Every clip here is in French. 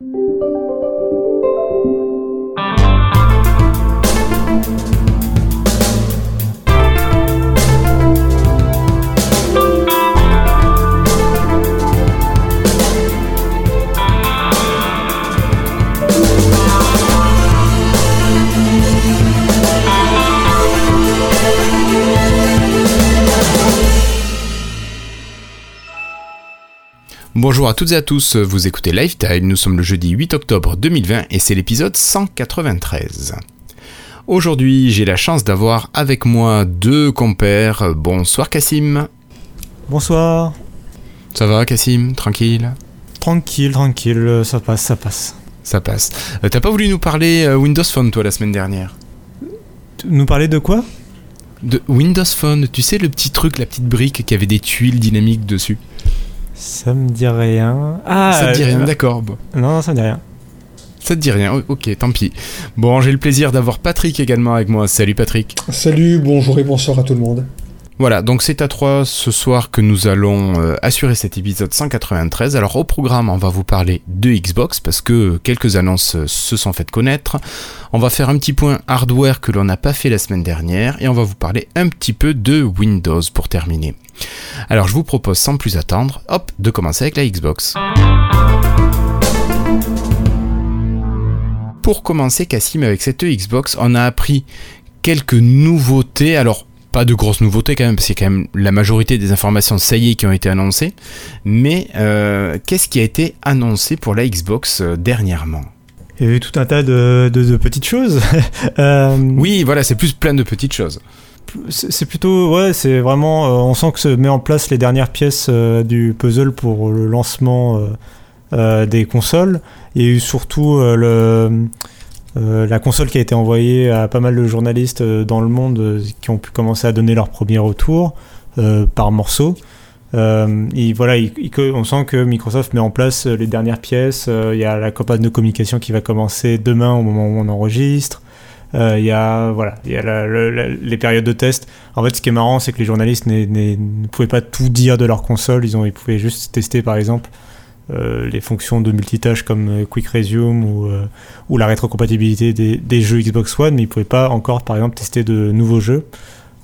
you Bonjour à toutes et à tous, vous écoutez Lifetime, nous sommes le jeudi 8 octobre 2020 et c'est l'épisode 193. Aujourd'hui, j'ai la chance d'avoir avec moi deux compères. Bonsoir Cassim. Bonsoir. Ça va Cassim Tranquille? Tranquille, tranquille, ça passe, ça passe. Ça passe. Euh, T'as pas voulu nous parler euh, Windows Phone toi la semaine dernière? Nous parler de quoi? De Windows Phone, tu sais le petit truc, la petite brique qui avait des tuiles dynamiques dessus? Ça me dit rien. Ah Ça te dit rien, euh, d'accord. bon. Non, ça me dit rien. Ça te dit rien, ok, tant pis. Bon, j'ai le plaisir d'avoir Patrick également avec moi. Salut Patrick. Salut, bonjour et bonsoir à tout le monde. Voilà, donc c'est à trois ce soir que nous allons euh, assurer cet épisode 193. Alors au programme, on va vous parler de Xbox parce que quelques annonces euh, se sont faites connaître. On va faire un petit point hardware que l'on n'a pas fait la semaine dernière et on va vous parler un petit peu de Windows pour terminer. Alors je vous propose sans plus attendre, hop, de commencer avec la Xbox. Pour commencer, Cassim, avec cette Xbox, on a appris quelques nouveautés. Alors, pas de grosses nouveautés quand même, parce qu'il y a quand même la majorité des informations, ça y est, qui ont été annoncées. Mais euh, qu'est-ce qui a été annoncé pour la Xbox euh, dernièrement? Il y a eu tout un tas de, de- de petites choses. Euh, Oui, voilà, c'est plus plein de petites choses. C'est plutôt, ouais, c'est vraiment, euh, on sent que se met en place les dernières pièces euh, du puzzle pour le lancement euh, des consoles. Il y a eu surtout le, euh, la console qui a été envoyée à pas mal de journalistes euh, dans le monde euh, qui ont pu commencer à donner leur premier retour par morceaux. Et voilà, il- il- on sent que Microsoft met en place les dernières pièces. Il y a la campagne de communication qui va commencer demain au moment où on enregistre. Il y a voilà, il y a la- la- les périodes de test. En fait, ce qui est marrant, c'est que les journalistes ne pouvaient pas tout dire de leur console. Ils ont, ils pouvaient juste tester, par exemple, euh, les fonctions de multitâche comme euh, Quick Resume ou, euh, ou la rétrocompatibilité des, des jeux Xbox One, mais ils pouvaient pas encore, par exemple, tester de nouveaux jeux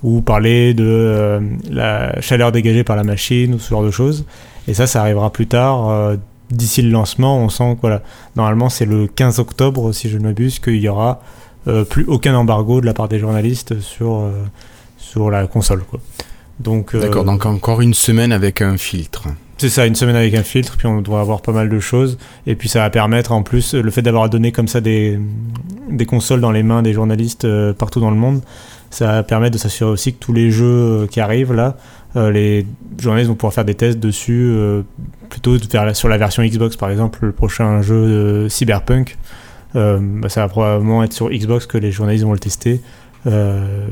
ou parler de la chaleur dégagée par la machine ou ce genre de choses. Et ça, ça arrivera plus tard. D'ici le lancement, on sent que voilà, normalement c'est le 15 octobre, si je ne m'abuse, qu'il y aura plus aucun embargo de la part des journalistes sur, sur la console. Donc, D'accord, donc encore une semaine avec un filtre. C'est ça, une semaine avec un filtre, puis on doit avoir pas mal de choses. Et puis ça va permettre en plus, le fait d'avoir donné comme ça des, consoles dans les mains des journalistes euh, partout dans le monde, ça va permettre de s'assurer aussi que tous les jeux euh, qui arrivent là, euh, les journalistes vont pouvoir faire des tests dessus, plutôt sur la version Xbox par exemple, le prochain jeu euh, Cyberpunk. bah, ça va probablement être sur Xbox que les journalistes vont le tester.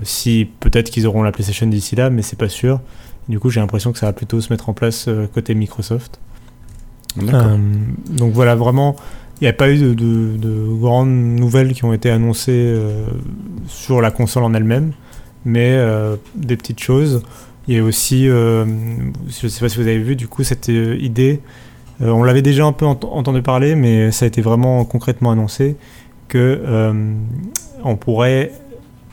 Si peut-être qu'ils auront la PlayStation d'ici là, mais c'est pas sûr. Du coup, j'ai l'impression que ça va plutôt se mettre en place euh, côté Microsoft. Euh, donc voilà, vraiment, il n'y a pas eu de, de- de grandes nouvelles qui ont été annoncées euh, sur la console en elle-même, mais euh, des petites choses. Il y a aussi, je ne sais pas si vous avez vu, du coup, cette idée, on l'avait déjà un peu ent- entendu parler, mais ça a été vraiment concrètement annoncé, que on pourrait,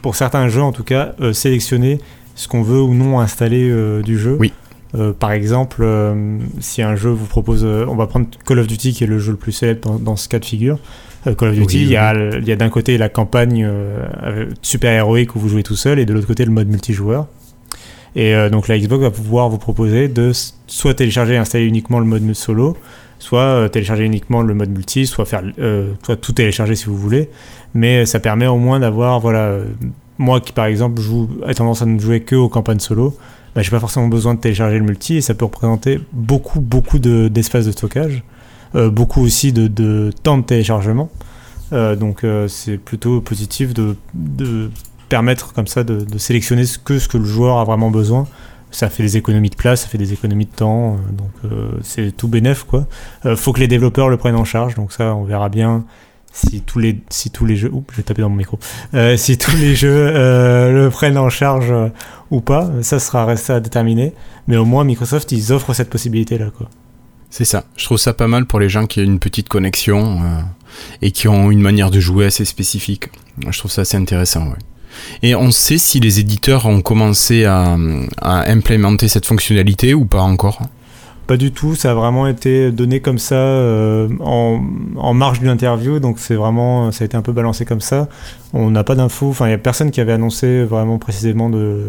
pour certains jeux en tout cas, sélectionner ce qu'on veut ou non installer euh, du jeu. Oui. Euh, par exemple, euh, si un jeu vous propose, euh, on va prendre Call of Duty qui est le jeu le plus célèbre dans, dans ce cas de figure. Call of Duty, Oui, il y a, y d'un côté la campagne super héroïque où vous jouez tout seul et de l'autre côté le mode multijoueur. Et donc la Xbox va pouvoir vous proposer de soit télécharger et installer uniquement le mode solo, soit télécharger uniquement le mode multi, soit faire, soit tout télécharger si vous voulez. Mais ça permet au moins d'avoir, voilà, moi qui par exemple joue, a tendance à ne jouer que aux campagnes solo, bah, j'ai pas forcément besoin de télécharger le multi et ça peut représenter beaucoup, beaucoup de- d'espace de, stockage, euh, beaucoup aussi de, de temps de téléchargement. Euh, donc euh, c'est plutôt positif de, de permettre comme ça de, sélectionner ce que, ce que le joueur a vraiment besoin. Ça fait des économies de place, ça fait des économies de temps, donc c'est tout bénef quoi. Faut que les développeurs le prennent en charge, donc ça on verra bien si tous les si tous les jeux, oups, j'ai tapé dans mon micro, Euh, si tous les jeux euh, le prennent en charge euh, ou pas, ça sera resté à déterminer. Mais au moins Microsoft ils offrent cette possibilité là quoi. C'est ça. Je trouve ça pas mal pour les gens qui ont une petite connexion et qui ont une manière de jouer assez spécifique. Je trouve ça assez intéressant. Et on sait si les éditeurs ont commencé à implémenter cette fonctionnalité ou pas encore? Pas du tout, ça a vraiment été donné comme ça euh, en, en, marge d'une interview, donc c'est vraiment, ça a été un peu balancé comme ça. On n'a pas d'infos, enfin il n'y a personne qui avait annoncé vraiment précisément de,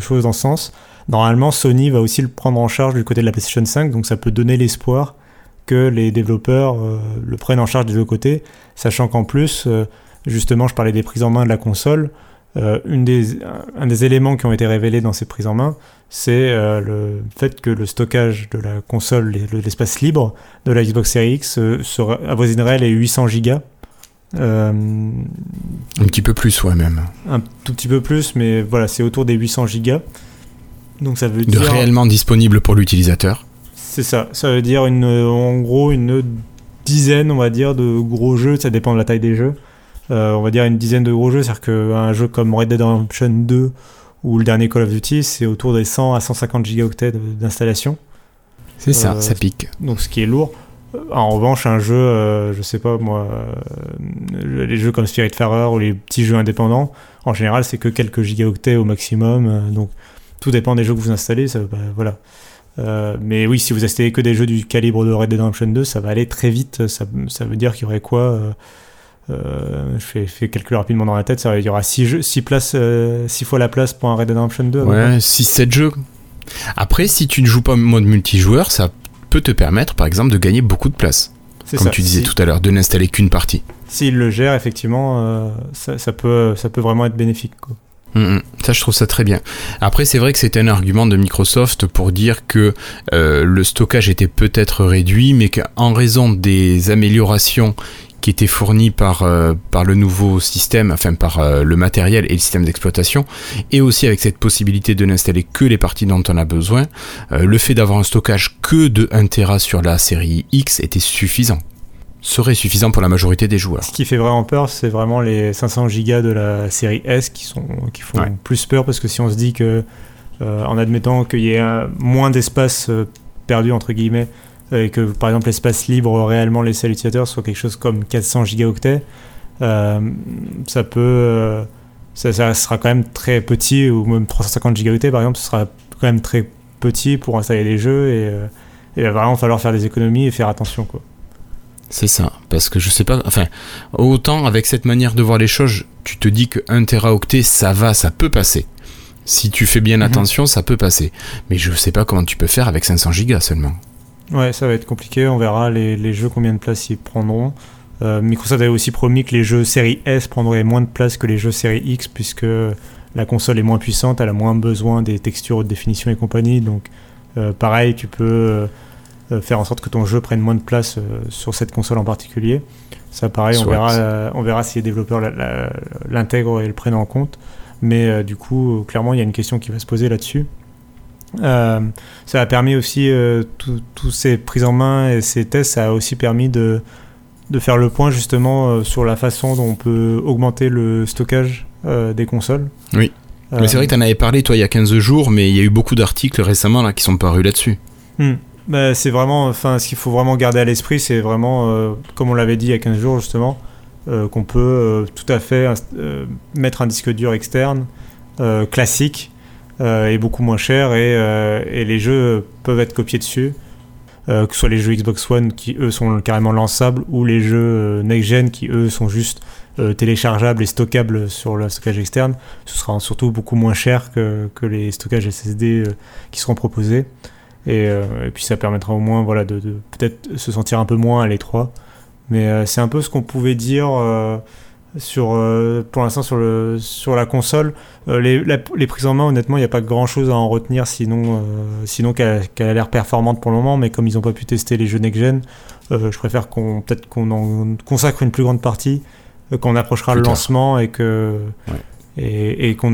choses dans ce sens. Normalement, Sony va aussi le prendre en charge du côté de la PlayStation 5, donc ça peut donner l'espoir que les développeurs euh, le prennent en charge des deux côtés, sachant qu'en plus, euh, justement, je parlais des prises en main de la console. Euh, une des, un des éléments qui ont été révélés dans ces prises en main, c'est euh, le fait que le stockage de la console, l'espace libre de la Xbox Series X euh, avoisinerait les 800 gigas. un petit peu plus, ouais, même. Un tout petit peu plus, mais voilà, c'est autour des 800 gigas. Donc ça veut de dire. réellement disponible pour l'utilisateur. C'est ça. Ça veut dire une, en gros une dizaine, on va dire, de gros jeux. Ça dépend de la taille des jeux. Euh, on va dire une dizaine de gros jeux. C'est-à-dire qu'un jeu comme Red Dead Redemption 2 ou le dernier Call of Duty, c'est autour des 100 à 150 gigaoctets d'installation. C'est ça, euh, ça pique. Donc ce qui est lourd. Euh, en revanche, un jeu, je sais pas moi, les jeux comme Spiritfarer ou les petits jeux indépendants, en général, c'est que quelques gigaoctets au maximum. donc tout dépend des jeux que vous installez. Ça, bah, voilà. mais oui, si vous installez que des jeux du calibre de Red Dead Redemption 2, ça va aller très vite. Ça, ça veut dire qu'il y aurait quoi euh, je fais, fais calcul rapidement dans la tête, ça, il y aura 6 six places, euh, six fois la place pour un Red Dead Redemption 2. Ouais, 6-7 jeux. Après, si tu ne joues pas en mode multijoueur, ça peut te permettre, par exemple, de gagner beaucoup de place. Comme tu disais tout à l'heure, de n'installer qu'une partie. S'il le gère, effectivement, euh, ça, peut, ça peut vraiment être bénéfique. Mm, mm. ça, je trouve ça très bien. Après, c'est vrai que c'était un argument de Microsoft pour dire que le stockage était peut-être réduit, mais qu'en raison des améliorations qui était fourni par, euh, par le nouveau système, enfin par euh, le matériel et le système d'exploitation, et aussi avec cette possibilité de n'installer que les parties dont on a besoin, euh, le fait d'avoir un stockage que de 1 Tera sur la série X était suffisant. Serait suffisant pour la majorité des joueurs. Ce qui fait vraiment peur, c'est vraiment les 500 Go de la série S qui, sont, qui font plus peur parce que si on se dit que, en admettant qu'il y ait moins d'espace perdu, entre guillemets, et que par exemple l'espace libre réellement laissé à l'utilisateur soit quelque chose comme 400 gigaoctets, euh, ça peut, euh, ça, sera quand même très petit, ou même 350 gigaoctets par exemple, ce sera quand même très petit pour installer des jeux et, euh, il va vraiment falloir faire des économies et faire attention quoi. C'est ça, parce que je sais pas, enfin, autant avec cette manière de voir les choses, tu te dis que 1 teraoctet ça va, ça peut passer. Si tu fais bien mhm. attention, ça peut passer. Mais je sais pas comment tu peux faire avec 500 gigas seulement. Ouais, ça va être compliqué. On verra les, les jeux combien de place ils prendront. Euh, Microsoft avait aussi promis que les jeux série S prendraient moins de place que les jeux série X puisque la console est moins puissante, elle a moins besoin des textures de définition et compagnie. Donc, euh, pareil, tu peux euh, faire en sorte que ton jeu prenne moins de place sur cette console en particulier. Ça, pareil, on verra, on verra si les développeurs l'intègrent et le prennent en compte. Mais du coup, clairement, il y a une question qui va se poser là-dessus. Euh, ça a permis aussi, euh, tous ces prises en main et ces tests, ça a aussi permis de, de faire le point justement euh, sur la façon dont on peut augmenter le stockage des consoles. Oui. mais c'est vrai que tu en avais parlé toi il y a 15 jours, mais il y a eu beaucoup d'articles récemment là, qui sont parus là-dessus. Hmm. Bah, c'est vraiment, enfin, ce qu'il faut vraiment garder à l'esprit, c'est vraiment, comme on l'avait dit il y a 15 jours justement, qu'on peut tout à fait mettre un disque dur externe classique est beaucoup moins cher et, euh, et, les jeux peuvent être copiés dessus. Euh, que ce soit les jeux Xbox One qui eux sont carrément lançables ou les jeux next-gen qui eux sont juste téléchargeables et stockables sur le stockage externe, ce sera surtout beaucoup moins cher que, que les stockages SSD qui seront proposés. Et, puis ça permettra au moins voilà, de peut-être se sentir un peu moins à l'étroit. Mais c'est un peu ce qu'on pouvait dire sur, euh, pour l'instant sur, le, sur la console. Euh, les, les, prises en main, honnêtement, il n'y a pas grand chose à en retenir, sinon, euh, sinon qu'elle a l'air performante pour le moment. Mais comme ils n'ont pas pu tester les jeux next-gen, je préfère qu'on peut-être qu'on en consacre une plus grande partie, qu'on approchera le lancement et que et, qu'on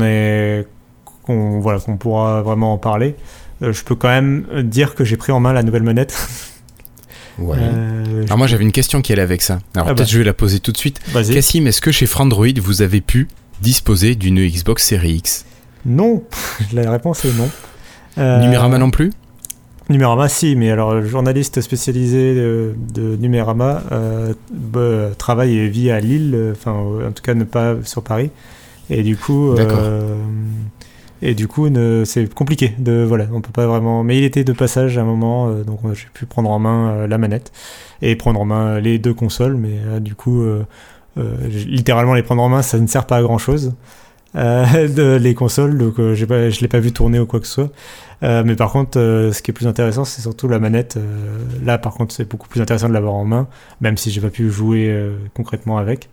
qu'on voilà qu'on pourra vraiment en parler. je peux quand même dire que j'ai pris en main la nouvelle manette. Ouais. Euh, Alors moi j'avais une question qui allait avec ça. Alors ah peut-être bah. je vais la poser tout de suite. Cassim, est-ce que chez Frandroid vous avez pu disposer d'une Xbox Series X? Non, la réponse est non. Euh... Numérama non plus? Numérama, si, mais alors le journaliste spécialisé de, de Numérama euh, bah, travaille et vit à Lille, euh, enfin en tout cas ne pas sur Paris, et du coup, euh, et du coup c'est compliqué de voilà, on peut pas vraiment. Mais il était de passage à un moment, euh, donc j'ai pu prendre en main euh, la manette et prendre en main les deux consoles, mais euh, du coup, littéralement les prendre en main, ça ne sert pas à grand chose. les consoles, donc j'ai pas, je l'ai pas vu tourner ou quoi que ce soit. Mais par contre, ce qui est plus intéressant, c'est surtout la manette. Là, par contre, c'est beaucoup plus intéressant de l'avoir en main, même si j'ai pas pu jouer concrètement avec.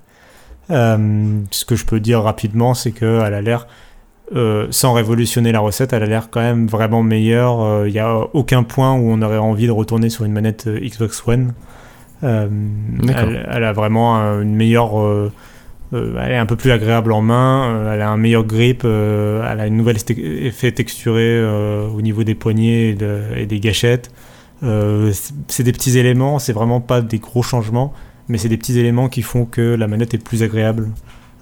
Ce que je peux dire rapidement, c'est qu'elle a l'air, euh, sans révolutionner la recette, elle a l'air quand même vraiment meilleure. Il n'y a aucun point où on aurait envie de retourner sur une manette euh, Xbox One. Euh, elle, elle a vraiment euh, une meilleure. euh, euh, elle est un peu plus agréable en main, euh, elle a un meilleur grip, euh, elle a une nouvelle ste- effet texturé euh, au niveau des poignets et, de- et des gâchettes. Euh, c'est- c'est des petits éléments, c'est vraiment pas des gros changements, mais c'est des petits éléments qui font que la manette est plus agréable,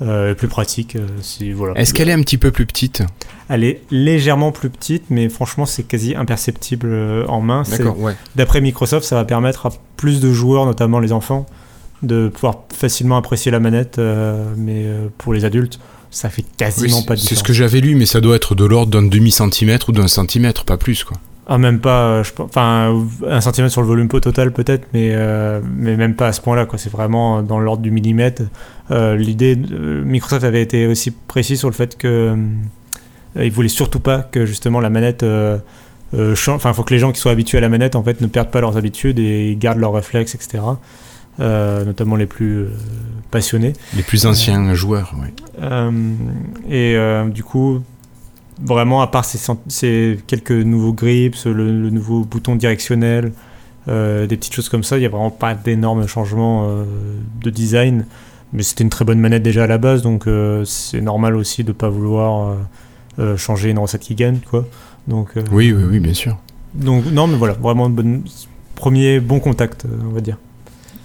euh, plus pratique. euh, c'est- voilà. Est-ce qu'elle est un petit peu plus petite Elle est légèrement plus petite, mais franchement c'est quasi imperceptible euh, en main. C'est- D'accord, ouais. D'après Microsoft, ça va permettre à plus de joueurs, notamment les enfants, de pouvoir facilement apprécier la manette, euh, mais euh, pour les adultes, ça fait quasiment c'est- pas de c'est différence. ce que j'avais lu, mais ça doit être de l'ordre d'un demi-centimètre ou d'un centimètre, pas plus, quoi. Ah, même pas, euh, je enfin, un centimètre sur le volume pot total peut-être, mais, euh, mais même pas à ce point-là, quoi. C'est vraiment dans l'ordre du millimètre. Euh, L'idée, Microsoft avait été aussi précis sur le fait que euh, il voulait surtout pas que justement la manette change. Enfin, il faut que les gens qui sont habitués à la manette en fait ne perdent pas leurs habitudes et gardent leurs réflexes, etc. Euh, notamment les plus euh, passionnés. Les plus anciens joueurs. Euh, et du coup, vraiment, à part ces, quelques nouveaux grips, le, le nouveau bouton directionnel, euh, des petites choses comme ça, il n'y a vraiment pas d'énormes changements euh, de design. Mais c'était une très bonne manette déjà à la base, donc euh, c'est normal aussi de ne pas vouloir changer une recette qui gagne. Quoi. Donc, Oui, oui, oui, bien sûr. donc, non, mais voilà, vraiment bonne, premier bon contact, on va dire.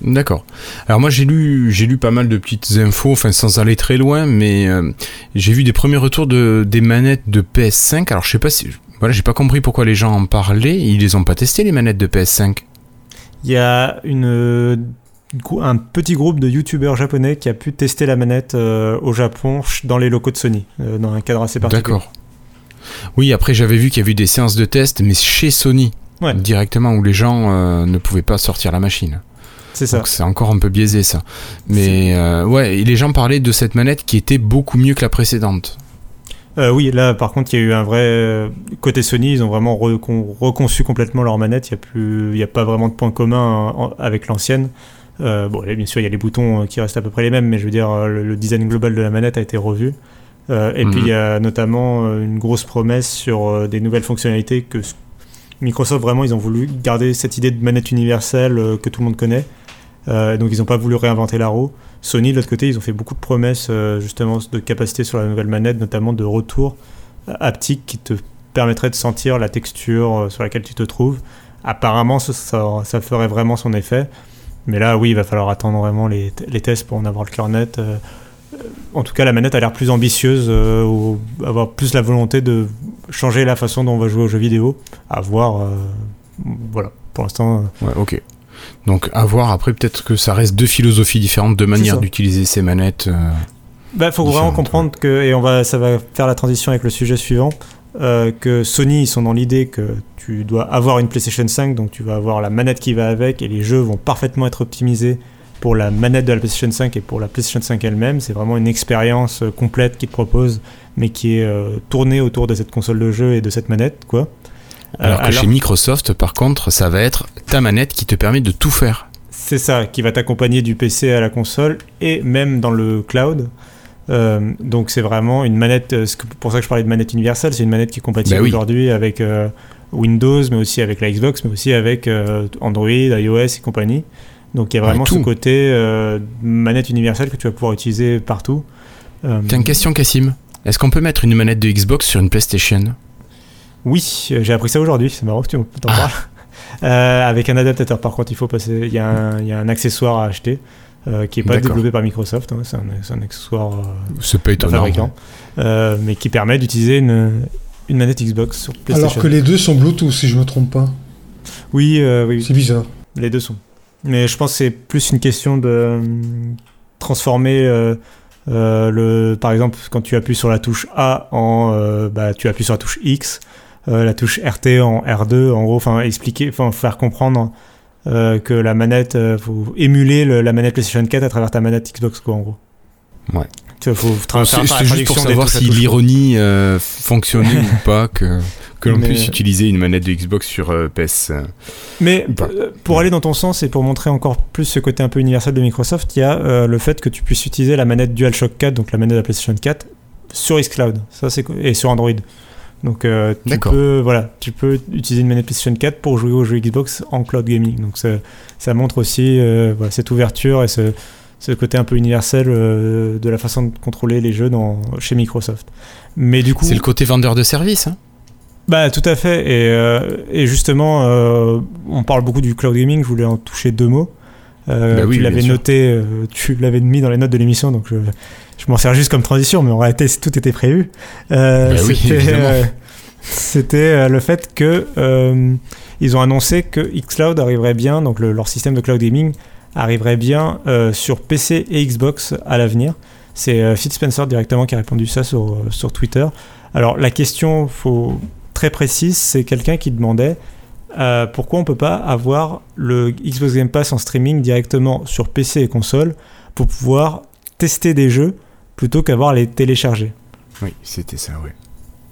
D'accord. Alors moi j'ai lu j'ai lu pas mal de petites infos, enfin sans aller très loin, mais euh, j'ai vu des premiers retours de des manettes de PS5. Alors je sais pas si voilà j'ai pas compris pourquoi les gens en parlaient. Ils les ont pas testé les manettes de PS5. Il y a une, un petit groupe de youtubeurs japonais qui a pu tester la manette euh, au Japon dans les locaux de Sony, euh, dans un cadre assez particulier. D'accord. Oui après j'avais vu qu'il y avait eu des séances de test, mais chez Sony Ouais. directement où les gens euh, ne pouvaient pas sortir la machine. C'est ça. Donc c'est encore un peu biaisé ça. Mais euh, ouais, et les gens parlaient de cette manette qui était beaucoup mieux que la précédente. Euh, oui, là par contre, il y a eu un vrai. euh, Côté Sony, ils ont vraiment recon- reconçu complètement leur manette. Il n'y a, plus- il y a pas vraiment de point commun avec l'ancienne. Euh, bon, là, bien sûr, il y a les boutons qui restent à peu près les mêmes, mais je veux dire, le, design global de la manette a été revu. Euh, et Mhm. puis, il y a notamment une grosse promesse sur des nouvelles fonctionnalités que Microsoft, vraiment, ils ont voulu garder cette idée de manette universelle que tout le monde connaît. Euh, donc, ils n'ont pas voulu réinventer la roue. Sony, de l'autre côté, ils ont fait beaucoup de promesses euh, justement de capacité sur la nouvelle manette, notamment de retour euh, haptique qui te permettrait de sentir la texture sur laquelle tu te trouves. Apparemment, ça, ferait vraiment son effet. Mais là, oui, il va falloir attendre vraiment les, tests pour en avoir le cœur net. En tout cas, la manette a l'air plus ambitieuse, ou avoir plus la volonté de changer la façon dont on va jouer aux jeux vidéo. À voir. voilà, pour l'instant. Ouais, ok. Donc à voir après peut-être que ça reste deux philosophies différentes, deux manières d'utiliser ces manettes. euh, Bah, faut vraiment comprendre que, et on va, ça va faire la transition avec le sujet suivant, euh, que Sony, ils sont dans l'idée que tu dois avoir une PlayStation 5, donc tu vas avoir la manette qui va avec, et les jeux vont parfaitement être optimisés pour la manette de la PlayStation 5 et pour la PlayStation 5 elle-même. C'est vraiment une expérience euh, complète qu'ils te proposent, mais qui est euh, tournée autour de cette console de jeu et de cette manette, quoi. Alors que chez Microsoft, par contre, ça va être ta manette qui te permet de tout faire. C'est ça, qui va t'accompagner du PC à la console et même dans le cloud. Euh, donc c'est vraiment une manette, euh, c'est pour ça que je parlais de manette universelle, c'est une manette qui est compatible Bah oui. aujourd'hui avec euh, Windows, mais aussi avec la Xbox, mais aussi avec euh, Android, iOS et compagnie. Donc il y a Ouais, vraiment ce côté manette universelle que tu vas pouvoir utiliser partout. Tiens, une question Cassim. Est-ce qu'on peut mettre une manette de Xbox sur une PlayStation? Oui, euh, j'ai appris ça aujourd'hui, c'est marrant que tu t'en Ah. parles. Euh, avec un adaptateur, par contre, il faut passer. Il y, a un- il y a un accessoire à acheter euh, qui n'est pas développé par Microsoft. hein, c'est un, accessoire euh, C'est pas étonnant. fabricant, euh, mais qui permet d'utiliser une, une manette Xbox sur PlayStation. Alors que les deux sont Bluetooth, si je me trompe pas. Oui, euh, oui, oui. C'est bizarre. Les deux sont. Mais je pense que c'est plus une question de transformer euh, euh, le. Par exemple, quand tu appuies sur la touche A en. euh, bah, tu appuies sur la touche X, euh, la touche RT en R2, en gros, enfin, expliquer, enfin, faire comprendre euh, que la manette. euh, faut émuler le- la manette PlayStation 4 à travers ta manette Xbox, quoi, en gros. Ouais. Tu vois, faut tra- C'est faire la c'est juste pour savoir si l'ironie euh, fonctionnait ou pas, que, que l'on Mais- puisse utiliser une manette de Xbox sur euh, PS. euh. Mais euh, pour aller dans ton sens et pour montrer encore plus ce côté un peu universel de Microsoft, il y a euh, le fait que tu puisses utiliser la manette DualShock 4, donc la manette de la PlayStation 4, sur xCloud ça, et sur Android. Donc euh, tu peux, voilà, tu peux utiliser une manette PlayStation 4 pour jouer aux jeux Xbox en cloud gaming. Donc ça, ça montre aussi euh, voilà, cette ouverture et ce, ce côté un peu universel euh, de la façon de contrôler les jeux dans, chez Microsoft. Mais du coup, C'est le côté vendeur de service. Hein bah tout à fait et, et justement on parle beaucoup du cloud gaming je voulais en toucher deux mots Bah oui, tu l'avais noté tu l'avais mis dans les notes de l'émission donc je, je m'en sers juste comme transition mais en réalité tout était prévu. Euh, Bah c'était euh, euh, le fait que euh, ils ont annoncé que xCloud arriverait bien donc le- leur système de cloud gaming arriverait bien sur PC et Xbox à l'avenir. C'est Phil Spencer directement qui a répondu ça sur, sur Twitter. Alors la question faut très précise, c'est quelqu'un qui demandait pourquoi on peut pas avoir le Xbox Game Pass en streaming directement sur PC et console pour pouvoir tester des jeux plutôt qu'avoir les télécharger. Oui, c'était ça, oui.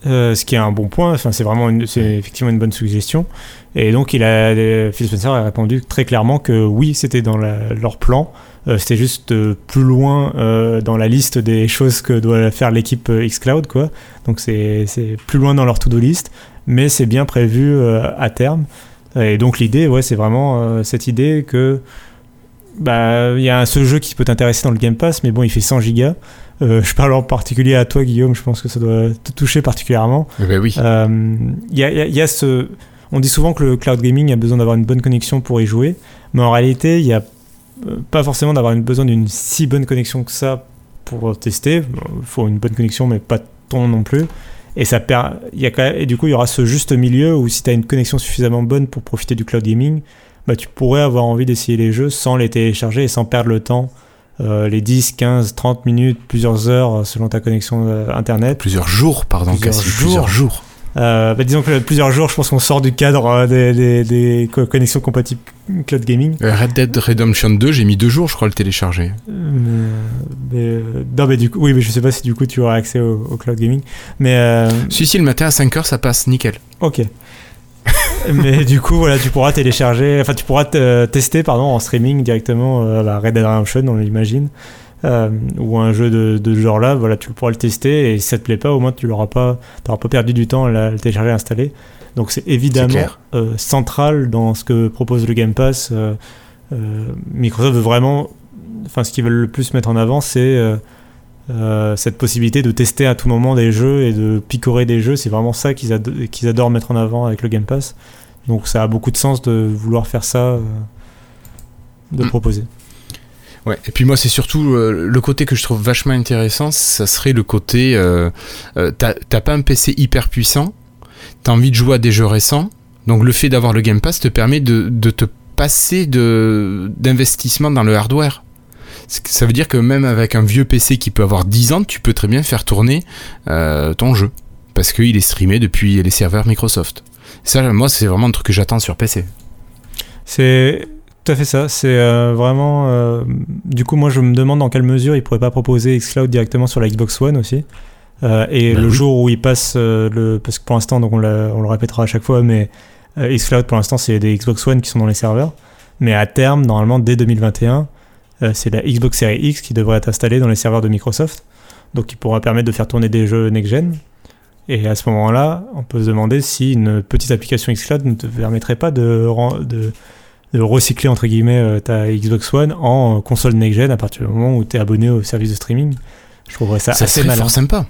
Euh, ce qui est un bon point, enfin, c'est vraiment une- c'est effectivement une bonne suggestion. Et donc il a, euh, Phil Spencer a répondu très clairement que oui, c'était dans la- leur plan. Euh, c'était juste euh, plus loin dans la liste des choses que doit faire l'équipe xCloud, quoi. Donc c'est c'est plus loin dans leur to-do list, mais c'est bien prévu à terme. Et donc l'idée, ouais, c'est vraiment cette idée que bah il y a un seul jeu qui peut t'intéresser dans le Game Pass, mais bon, il fait 100 gigas. Euh, je parle en particulier à toi, Guillaume. Je pense que ça doit te toucher particulièrement. Eh ben oui. Euh, Il y, a, il y a- il y a ce. On dit souvent que le cloud gaming a besoin d'avoir une bonne connexion pour y jouer, mais en réalité, il n'y a euh, pas forcément d'avoir une- besoin d'une si bonne connexion que ça pour euh, tester. Il faut une bonne connexion, mais pas tant non plus. Et, ça per- y a quand même- et du coup, il y aura ce juste milieu où si tu as une connexion suffisamment bonne pour profiter du cloud gaming, bah, tu pourrais avoir envie d'essayer les jeux sans les télécharger et sans perdre le temps. Euh, les 10, 15, 30 minutes, plusieurs heures euh, selon ta connexion euh, internet. Plusieurs jours, pardon, Plusieurs Cassie, jours. plusieurs jours. Euh, bah, disons que plusieurs jours, je pense qu'on sort du cadre euh, des, des- des co- connexions compatibles cloud gaming. Red Dead Redemption 2, j'ai mis deux jours, je crois, le télécharger. Euh, mais, non, mais du coup, oui, mais je sais pas si du coup tu auras accès au, au cloud gaming. Mais Si, si, le matin à 5h, ça passe nickel. ok. mais du coup, voilà, tu pourras télécharger, enfin, tu pourras te- tester, pardon, en streaming directement euh, Red Dead Redemption, on l'imagine, euh, ou un jeu de, de ce genre-là. Voilà, tu pourras le tester et si ça te plaît pas, au moins tu l'auras pas, t'auras pas perdu du temps à le télécharger et l'installer. Donc c'est évidemment euh, central dans ce que propose le Game Pass. Euh, euh, Microsoft veut vraiment, enfin, ce qu'ils veulent le plus mettre en avant, c'est euh, cette possibilité de tester à tout moment des jeux et de picorer des jeux. C'est vraiment ça qu'ils ado- qu'ils adorent mettre en avant avec le Game Pass. Donc ça a beaucoup de sens de vouloir faire ça, euh, de Mm. proposer. Ouais, et puis moi, c'est surtout euh, le côté que je trouve vachement intéressant, ça serait le côté. T'as pas un PC hyper puissant, t'as envie de jouer à des jeux récents, donc le fait d'avoir le Game Pass te permet de, de te passer d'investissement dans le hardware. Ça veut dire que même avec un vieux PC qui peut avoir 10 ans, tu peux très bien faire tourner euh, ton jeu. Parce qu'il est streamé depuis les serveurs Microsoft. Ça, moi, c'est vraiment un truc que j'attends sur PC. C'est tout à fait ça. C'est euh, vraiment. euh, du coup, moi, je me demande dans quelle mesure ils pourraient pas proposer xCloud directement sur la Xbox One aussi. Euh, et Bah le oui. jour où ils passent le, parce que pour l'instant, donc on, on le répétera à chaque fois, mais xCloud pour l'instant, c'est des Xbox One qui sont dans les serveurs. Mais à terme, normalement, dès 2021, euh, c'est la Xbox Series X qui devrait être installée dans les serveurs de Microsoft. Donc, qui pourra permettre de faire tourner des jeux next-gen. Et à ce moment-là, on peut se demander si une petite application xCloud ne te permettrait pas de, ren- de, de recycler entre guillemets euh, ta Xbox One en euh, console next-gen à partir du moment où tu es abonné au service de streaming. Je trouverais ça, Ça assez serait malin. fort sympa.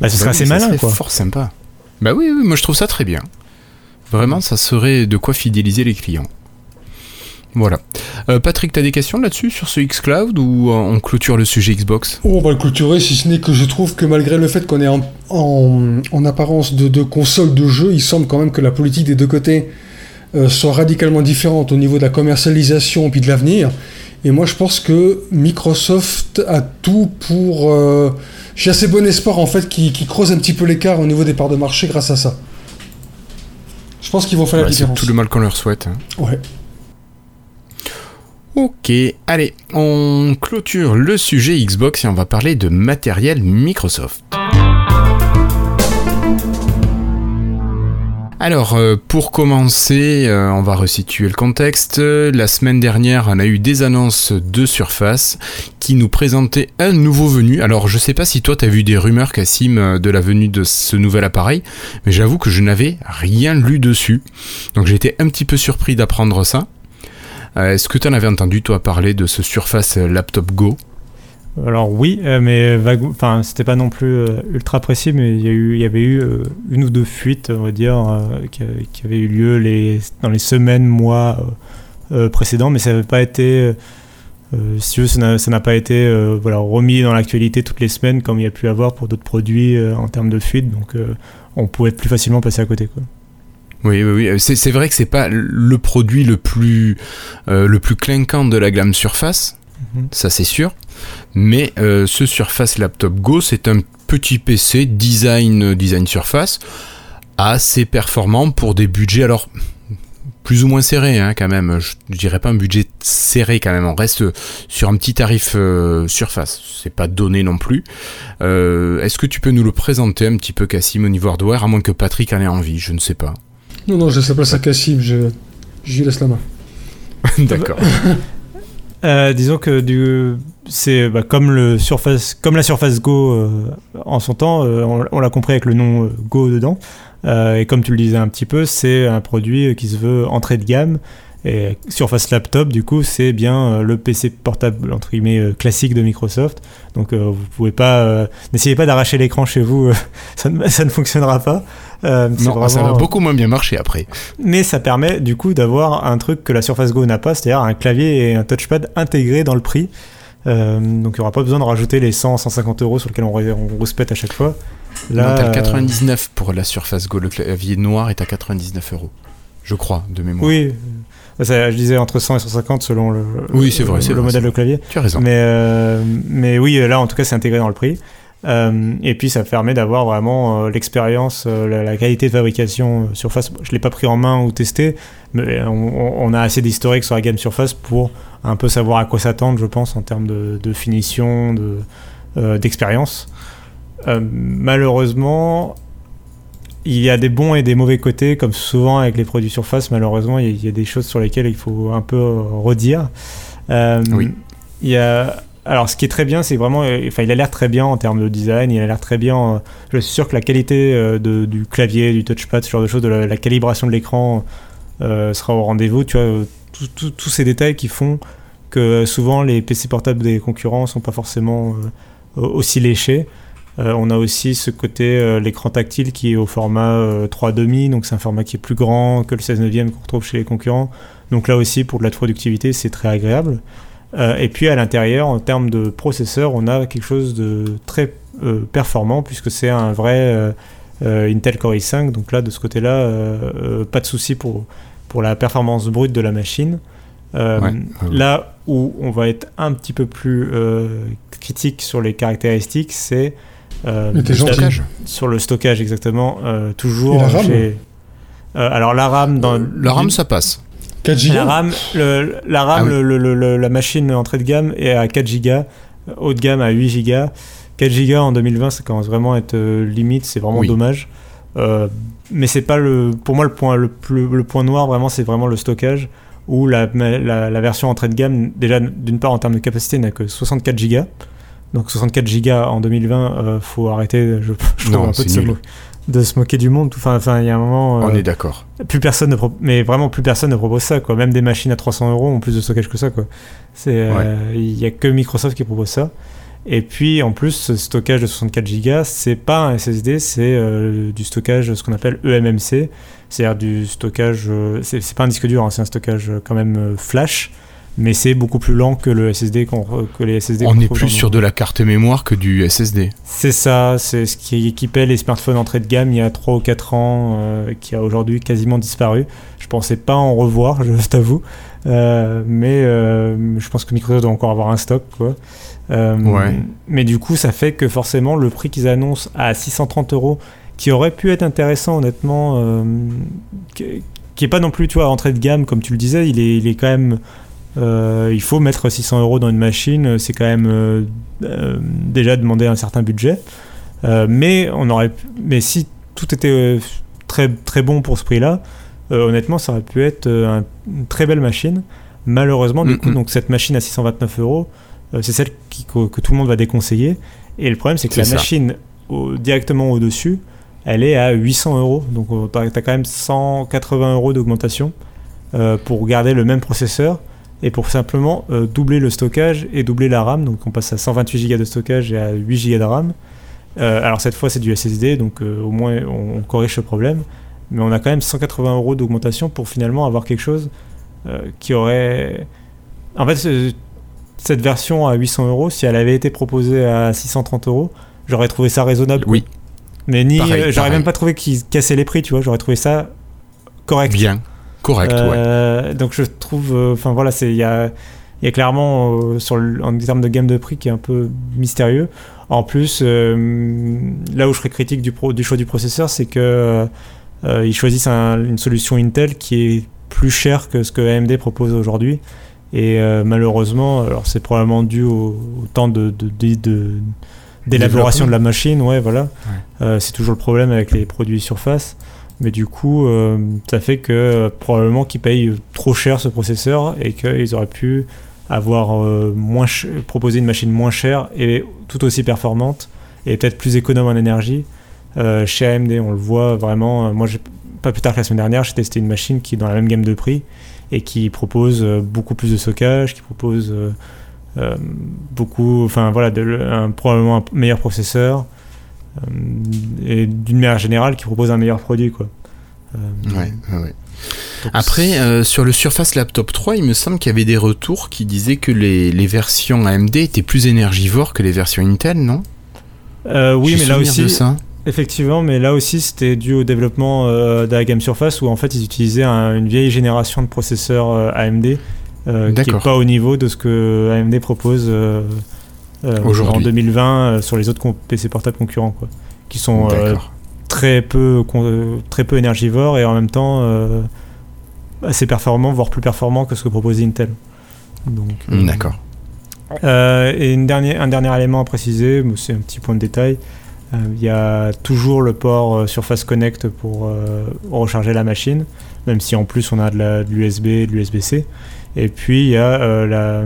Bah, ce Bah serait oui, assez ça malin, serait quoi. fort sympa. Bah oui, oui, moi je trouve ça très bien. Vraiment, ça serait de quoi fidéliser les clients. Voilà. Euh, Patrick, t'as des questions là-dessus sur ce xCloud ou euh, on clôture le sujet Xbox? Oh, on va le clôturer, si ce n'est que je trouve que malgré le fait qu'on est en, en, en apparence de, de console de jeu, il semble quand même que la politique des deux côtés euh, soit radicalement différente au niveau de la commercialisation puis de l'avenir. Et moi, je pense que Microsoft a tout pour. Euh, j'ai assez bon espoir en fait qui, creuse un petit peu l'écart au niveau des parts de marché grâce à ça. Je pense qu'ils vont faire la différence. C'est tout le mal qu'on leur souhaite. Hein. Ouais. Ok, allez, on clôture le sujet Xbox et on va parler de matériel Microsoft. Alors, euh, pour commencer, euh, on va resituer le contexte. La semaine dernière, on a eu des annonces de Surface qui nous présentaient un nouveau venu. Alors, je sais pas si toi, tu as vu des rumeurs, Cassim, euh, de la venue de ce nouvel appareil, mais j'avoue que je n'avais rien lu dessus. Donc, été un petit peu surpris d'apprendre ça. Est-ce que tu en avais entendu, toi, parler de ce Surface Laptop Go? Alors oui, euh, mais enfin c'était pas non plus euh, ultra précis, mais il y, avait eu euh, une ou deux fuites, on va dire, qui, avaient eu lieu dans les semaines, mois précédents, mais ça n'avait pas été, si tu veux, ça n'a pas été remis dans l'actualité toutes les semaines comme il y a pu avoir pour d'autres produits en termes de fuite, donc on pouvait plus facilement passer à côté. Oui, oui, oui. C'est vrai que c'est pas le produit le plus, le plus clinquant de la gamme Surface, mhm. ça c'est sûr. Mais euh, ce Surface Laptop Go, c'est un petit PC design, design Surface assez performant pour des budgets alors plus ou moins serrés hein, quand même. Je, dirais pas un budget serré quand même. On reste sur un petit tarif euh, Surface. C'est pas donné non plus. Euh, est-ce que tu peux nous le présenter un petit peu, Cassim, au niveau hardware, à moins que Patrick en ait envie? Je ne sais pas. Non, non, je laisse la place à Cassim. Je, je lui laisse la main. D'accord. Euh, disons que du, c'est bah, comme, le surface, comme la Surface Go euh, en son temps, euh, on, l'a compris avec le nom Go dedans. et comme tu le disais un petit peu, c'est un produit qui se veut entrée de gamme. Et Surface Laptop, du coup, c'est bien le PC portable entre guillemets classique de Microsoft. Donc, vous pouvez pas, n'essayez pas d'arracher l'écran chez vous, ça, ne, ça, ne, fonctionnera pas. Euh, non, ça va beaucoup moins bien marcher après. Mais ça permet du coup d'avoir un truc que la Surface Go n'a pas, c'est-à-dire un clavier et un touchpad intégrés dans le prix. Euh, donc il n'y aura pas besoin de rajouter les 100, 150 euros sur lesquels on, on respecte à chaque fois. Là, t'as 99 pour la Surface Go, le clavier noir est à 99 euros, je crois, de mémoire. Oui, je disais entre 100 et 150 selon le, oui, c'est vrai, le, le modèle de clavier. Tu as raison. Mais, euh, mais oui, là en tout cas c'est intégré dans le prix. Euh, et puis ça permet d'avoir vraiment euh, l'expérience, euh, la, qualité de fabrication Surface. Je ne l'ai pas pris en main ou testé, mais on, a assez d'historique sur la gamme Surface pour un peu savoir à quoi s'attendre, je pense, en termes de, finition, d'expérience. malheureusement, il y a des bons et des mauvais côtés, comme souvent avec les produits Surface. Malheureusement, il y, a, des choses sur lesquelles il faut un peu redire. oui. Il y a alors, ce qui est très bien, c'est vraiment. Euh, enfin, il a l'air très bien en termes de design. Il a l'air très bien. Euh, je suis sûr que la qualité euh, de, du clavier, du touchpad, ce genre de choses, de la, calibration de l'écran sera au rendez-vous. Tu vois, tous ces détails qui font que souvent les PC portables des concurrents sont pas forcément aussi léchés. On a aussi ce côté l'écran tactile qui est au format 3,5, donc c'est un format qui est plus grand que le 16 neuvième qu'on retrouve chez les concurrents. Donc là aussi, pour de la productivité, c'est très agréable. Euh, et puis à l'intérieur, en termes de processeur, on a quelque chose de très euh, performant puisque c'est un vrai euh, Intel Core i5. Donc là, de ce côté-là, pas de souci pour, pour la performance brute de la machine. Là où on va être un petit peu plus critique sur les caractéristiques, c'est sur le stockage exactement. toujours la RAM alors la RAM dans la RAM ça passe. 4 La RAM, la, RAM ah la machine entrée de gamme est à 4 Go, haut de gamme à 8 Go. 4 Go en 2020, ça commence vraiment à être euh, limite, c'est vraiment dommage. Euh, mais c'est pas le, pour moi le point, le, le point noir vraiment, c'est vraiment le stockage où la, la, version entrée de gamme, déjà d'une part en termes de capacité, n'a que 64 Go. Donc 64 Go en 2020, euh, faut arrêter. Je, je non, un peu de, de se moquer du monde. Enfin, enfin, il y a un moment. On euh, est d'accord. Plus personne ne mais vraiment plus personne ne propose ça, quoi. Même des machines à 300 euros ont plus de stockage que ça, quoi. C'est, euh, il y a que Microsoft qui propose ça. Et puis en plus, ce stockage de 64 Go, c'est pas un SSD, c'est euh, du stockage, ce qu'on appelle EMMC, c'est-à-dire du stockage, c'est, pas un disque dur, hein, c'est un stockage quand même flash, mais c'est beaucoup plus lent que le SSD que les SSD. On est plus sur de la carte mémoire que du SSD. C'est ça, c'est ce qui équipait les smartphones entrée de gamme il y a 3 ou 4 ans, euh, qui a aujourd'hui quasiment disparu. Je pensais pas en revoir, je t'avoue, euh, mais euh, je pense que Microsoft doit encore avoir un stock, quoi. Ouais. Mais du coup, ça fait que forcément, le prix qu'ils annoncent à 630 euros, qui aurait pu être intéressant, honnêtement, qui, qui est pas non plus, tu vois, entrée de gamme, comme tu le disais, il est, il est quand même euh, il faut mettre 600 euros dans une machine, c'est quand même euh, euh, déjà demander un certain budget. mais on aurait, mais si tout était très très bon pour ce prix-là, honnêtement, ça aurait pu être une très belle machine. Malheureusement, du coup, donc cette machine à 629 euros, c'est celle que, tout le monde va déconseiller. Et le problème, c'est que la machine directement au-dessus, elle est à 800 euros. Donc, tu as, quand même 180 euros d'augmentation pour garder le même processeur et pour simplement euh, doubler le stockage et doubler la RAM. Donc on passe à 128 Go de stockage et à 8 Go de RAM. Euh, alors cette fois c'est du SSD, donc euh, au moins on, corrige ce problème. Mais on a quand même 180 euros d'augmentation pour finalement avoir quelque chose qui aurait... En fait, cette version à 800 euros, si elle avait été proposée à 630 euros, j'aurais trouvé ça raisonnable. Oui. Mais ni, j'aurais même pas trouvé qu'ils cassaient les prix, tu vois. J'aurais trouvé ça correct. Bien. Correct, euh, Donc je trouve, euh, enfin voilà, c'est il y a, y a clairement euh, sur en termes de gamme de prix qui est un peu mystérieux. En plus, là où je serais critique du, pro, du choix du processeur, c'est que ils choisissent une solution Intel qui est plus chère que ce que AMD propose aujourd'hui. Et malheureusement, alors c'est probablement dû au, temps de, de, d'élaboration de la machine, ouais, voilà. c'est toujours le problème avec les produits surface. Mais du coup, euh, ça fait que euh, probablement qu'ils payent trop cher ce processeur et qu'ils auraient pu avoir euh, moins une machine moins chère et tout aussi performante et peut-être plus économe en énergie. chez AMD, on le voit vraiment. moi, pas plus tard que la semaine dernière, j'ai testé une machine qui est dans la même gamme de prix et qui propose beaucoup plus de stockage, qui propose beaucoup, enfin voilà, probablement un meilleur processeur, et d'une manière générale qui propose un meilleur produit quoi. Euh, ouais, ouais. Après, euh, sur le Surface Laptop 3, il me semble qu'il y avait des retours qui disaient que les, les, versions AMD étaient plus énergivores que les versions Intel, non? Oui, mais là aussi. Ça. Effectivement, mais là aussi c'était dû au développement de la gamme Surface où en fait ils utilisaient une vieille génération de processeurs AMD qui n'est pas au niveau de ce que AMD propose euh, en 2020 euh, sur les autres PC portables concurrents, quoi, qui sont euh, très peu très peu énergivores et en même temps assez performants, voire plus performants que ce que propose Intel. D'accord. et une dernière, un dernier élément à préciser, c'est un petit point de détail. Il y a toujours le port Surface Connect pour recharger la machine, même si en plus on a de l'USB et de l'USB-C. Et puis il y a euh, la,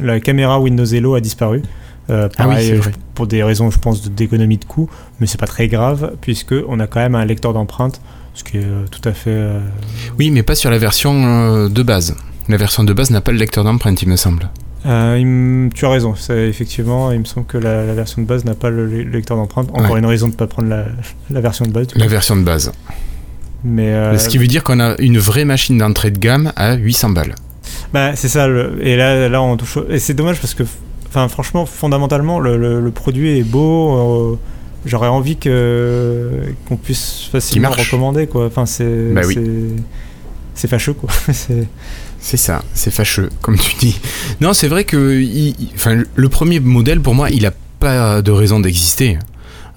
la, caméra Windows Hello a disparu. Euh, ah pareil, pour des raisons, je pense, d'économie de coût, mais c'est pas très grave puisque on a quand même un lecteur d'empreintes, ce qui est euh, tout à fait. Oui, mais pas sur la version de base. La version de base n'a pas le lecteur d'empreintes, il me semble. tu as raison, effectivement, il me semble que la, version de base n'a pas le, lecteur d'empreintes. Encore une raison de ne pas prendre la, la, version de base. La version de base. Mais Ce qui veut dire qu'on a une vraie machine d'entrée de gamme à 800 balles. Bah, c'est ça. et là, là, on touche. Et c'est dommage parce que, enfin, franchement, fondamentalement, le, le, produit est beau. Euh, j'aurais envie que qu'on puisse facilement recommander, quoi. Enfin, c'est. Bah c'est fâcheux, quoi. c'est ça, c'est fâcheux, comme tu dis. Non, c'est vrai que enfin, le premier modèle, pour moi, il a pas de raison d'exister.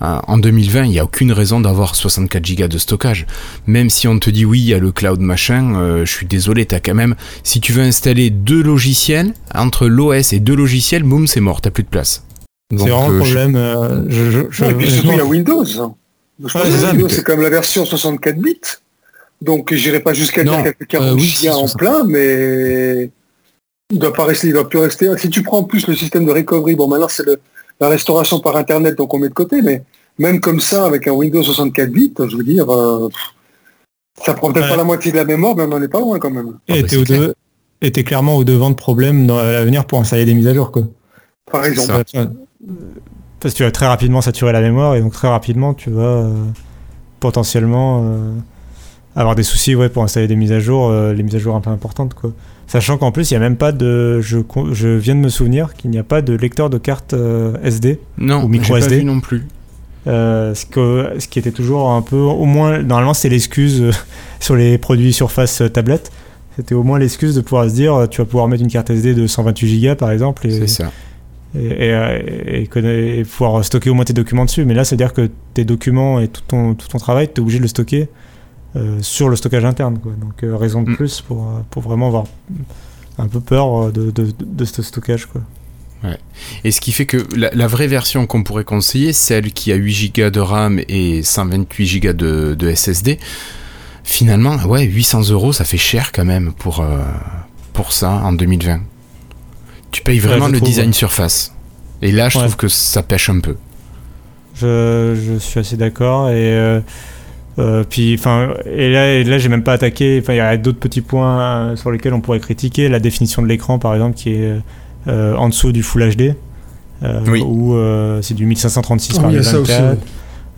Euh, en 2020, il n'y a aucune raison d'avoir 64 Go de stockage. Même si on te dit oui, il y a le cloud machin, euh, je suis désolé, t'as quand même. Si tu veux installer deux logiciels, entre l'OS et deux logiciels, boum, c'est mort, t'as plus de place. C'est vraiment le problème. et puis surtout, il y a Windows. c'est quand même la version 64 bits. Donc j'irai pas jusqu'à dire qu'il y a euh, en plein, mais il doit pas rester, il doit plus rester. Si tu prends en plus le système de recovery, bon maintenant c'est le, la restauration par Internet, donc on met de côté, mais même comme ça, avec un Windows 64 bits, je veux dire, euh, ça prend peut-être pas la moitié de la mémoire, mais on n'en est pas loin quand même. Et ah, bah, t'es clairement au devant de problèmes dans l'avenir pour installer des mises à jour, quoi. Par exemple. Parce que tu vas très rapidement saturer la mémoire, et donc très rapidement, tu vas euh, potentiellement avoir des soucis ouais, pour installer des mises à jour, euh, les mises à jour un peu importantes. Quoi. Sachant qu'en plus, il n'y a même pas de. Je, je viens de me souvenir qu'il n'y a pas de lecteur de carte euh, SD, Non, Ou micro j'ai pas SD. vu non plus. euh, ce, que, ce qui était toujours un peu. Au moins, normalement, c'est l'excuse euh, sur les produits Surface tablette. C'était au moins l'excuse de pouvoir se dire tu vas pouvoir mettre une carte SD de 128 Go par exemple et, C'est ça. et, et, et conna- et pouvoir stocker au moins tes documents dessus. Mais là, c'est-à-dire que tes documents et tout ton, tout ton travail, tu es obligé de le stocker euh, sur le stockage interne. Quoi. Donc, euh, raison de Mm. plus pour, euh, pour vraiment avoir un peu peur de, de, de ce stockage. Quoi. Et ce qui fait que la, la vraie version qu'on pourrait conseiller, celle qui a 8 Go de RAM et 128 Go de, de SSD, finalement, ouais, 800 euros, ça fait cher quand même pour, euh, pour ça en 2020. Tu payes vraiment le trouve, design ouais. surface. Et là, je Ouais. trouve que ça pêche un peu. Je, je suis assez d'accord. Et, euh, puis, enfin, et là, et là j'ai même pas attaqué. Enfin, il y a d'autres petits points euh, sur lesquels on pourrait critiquer. La définition de l'écran, par exemple, qui est euh, en dessous du Full HD. euh, Oui. Ou euh, c'est du 1536 Ah par oui, il y a ça aussi, 1024. ouais.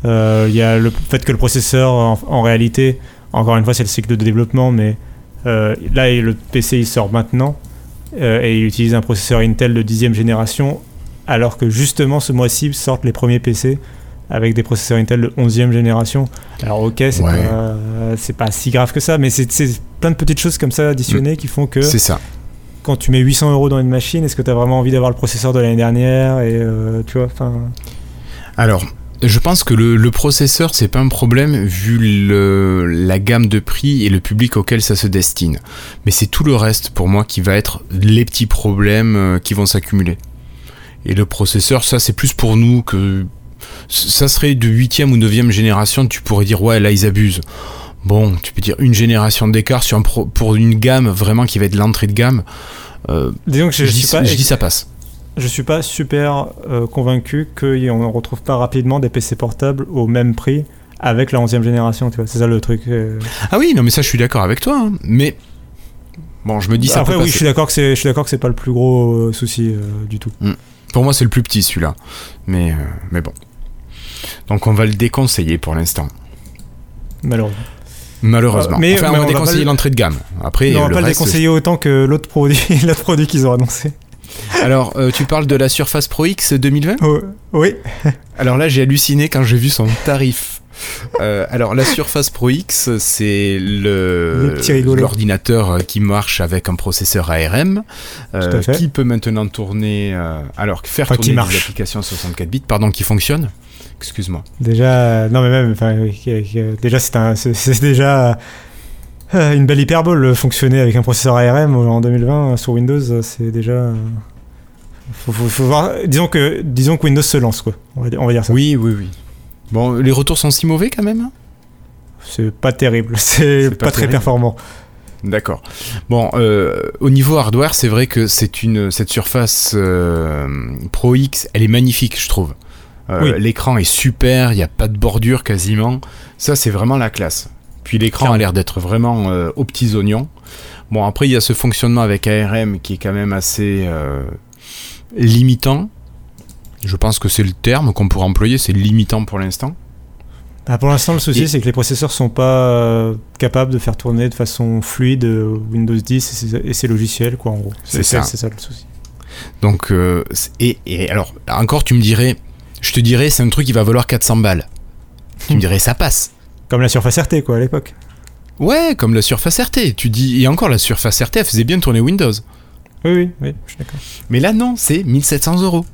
Euh, Il y a le fait que le processeur, en, en réalité, encore une fois, c'est le cycle de développement, mais euh, là, le PC il sort maintenant euh, et il utilise un processeur Intel de dixième génération, alors que justement ce mois-ci sortent les premiers PC avec des processeurs Intel de 11e génération. Alors ok, c'est Ouais. pas, si grave que ça, mais c'est plein de petites choses comme ça additionnées qui font que C'est ça. quand tu mets 800 euros dans une machine, est-ce que tu as vraiment envie d'avoir le processeur de l'année dernière et euh, tu vois, enfin, Alors, je pense que le, le processeur, c'est pas un problème vu le, la gamme de prix et le public auquel ça se destine. Mais c'est tout le reste pour moi qui va être les petits problèmes euh, qui vont s'accumuler. Et le processeur, ça c'est plus pour nous que ça serait de 8 ou 9 génération, tu pourrais dire ouais là ils abusent. Bon, tu peux dire une génération d'écart sur un pro- pour une gamme vraiment qui va être l'entrée de gamme. euh, disons que je, dis, pas je dis ça passe. Je suis pas super euh, convaincu qu'on ne retrouve pas rapidement des PC portables au même prix avec la 11e génération, tu vois. C'est ça le truc. euh. Ah oui, non mais ça je suis d'accord avec toi, hein. mais bon je me dis ça Après, peut oui, passer. je suis d'accord que c'est, je suis d'accord que c'est pas le plus gros souci du tout. Pour moi, c'est le plus petit celui-là. Mais, euh, mais bon. Donc, on va le déconseiller pour l'instant. Malheureusement. Malheureusement. Euh, mais- enfin, mais on va on déconseiller le- l'entrée de gamme. Après, on va le pas le déconseiller autant que l'autre produit, l'autre produit qu'ils ont annoncé. Alors, euh, tu parles de la Surface Pro X 2020 Oh, oui. Alors là, j'ai halluciné quand j'ai vu son tarif. Euh, alors, la Surface Pro X, c'est Le l'ordinateur euh, qui marche avec un processeur ARM, euh, qui peut maintenant tourner, euh, alors faire Enfin, tourner des applications 64 bits, pardon, qui fonctionnent. Excuse-moi. Déjà, non mais même, enfin, déjà c'est un, c'est, c'est déjà euh, une belle hyperbole euh, fonctionner avec un processeur ARM en 2020 sur Windows, euh, c'est déjà. euh, faut, faut- faut voir. Disons que, disons que Windows se lance quoi. On va, dire- on va dire ça. Oui, oui, oui. Bon, les retours sont si mauvais quand même hein? C'est pas terrible, c'est pas, pas très performant. D'accord. Bon, euh, au niveau hardware, c'est vrai que c'est une cette Surface euh, Pro X, elle est magnifique, je trouve. Euh, Oui. L'écran est super, il n'y a pas de bordure quasiment. Ça, c'est vraiment la classe. Puis l'écran a l'air d'être vraiment euh, aux petits oignons. Bon, après, il y a ce fonctionnement avec ARM qui est quand même assez euh, limitant. Je pense que c'est le terme qu'on pourrait employer, c'est limitant pour l'instant. Ah, pour l'instant, le souci Et- c'est que les processeurs sont pas capables de faire tourner de façon fluide Windows 10 et ses, logiciels quoi en gros. C'est ça. C'est ça le souci. Donc, euh, et, et alors, encore, tu me dirais, je te dirais, c'est un truc qui va valoir 400 balles. Tu me dirais, ça passe. Comme la Surface RT quoi à l'époque. Ouais, comme la Surface RT. Tu dis, et encore, la Surface RT, elle faisait bien tourner Windows. Oui oui oui, je suis d'accord. Mais là, non, c'est 1700 euros.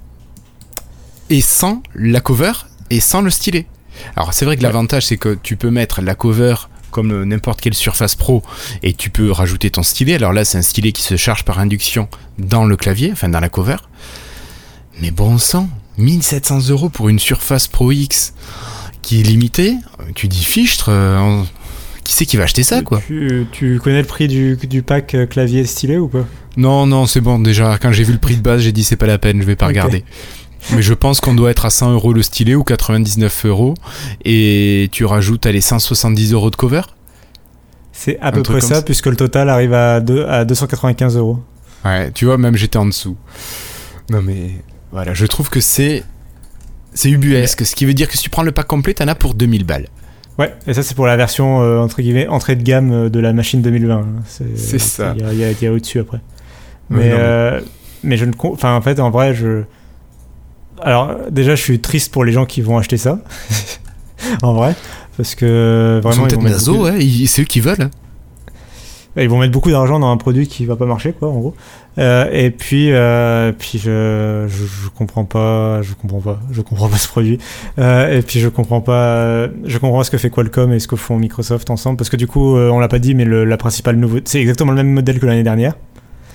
Et sans la cover et sans le stylet. Alors, c'est vrai que Ouais. l'avantage, c'est que tu peux mettre la cover comme euh, n'importe quelle Surface Pro et tu peux rajouter ton stylet. Alors là, c'est un stylet qui se charge par induction dans le clavier, enfin dans la cover. Mais bon sang, 1700 euros pour une Surface Pro X qui est limitée, tu dis fichtre, euh, qui c'est qui va acheter ça quoi Tu, tu connais le prix du, du pack euh, clavier stylet ou pas? Non, non, c'est bon, déjà, quand j'ai vu le prix de base, j'ai dit c'est pas la peine, je vais pas regarder. Mais je pense qu'on doit être à 100 euros le stylet ou 99 euros, et tu rajoutes les 170 euros de cover? C'est à peu près ça. puisque le total arrive à, deux- à 295 euros. Ouais, tu vois, même j'étais en dessous. Non mais, voilà, je trouve que c'est... C'est ubuesque, ce qui veut dire que si tu prends le pack complet, t'en as pour 2000 balles. Ouais, et ça c'est pour la version euh, entre guillemets entrée de gamme euh, de la machine 2020. hein. C'est ça. Il y a, au-dessus après. Mais, euh, mais je ne. Enfin, en fait, en vrai, je. Alors, déjà, je suis triste pour les gens qui vont acheter ça. en vrai. Parce que Ils sont vraiment. Ils peut-être ouais, ils- c'est eux qui veulent. hein. Ils vont mettre beaucoup d'argent dans un produit qui va pas marcher, quoi, en gros. Euh, et puis, euh, puis je, je, je comprends pas, je comprends pas, je comprends pas ce produit. Euh, et puis je comprends pas, je comprends pas ce que fait Qualcomm et ce que font Microsoft ensemble, parce que du coup, on l'a pas dit, mais le, la principale nouveauté, c'est exactement le même modèle que l'année dernière,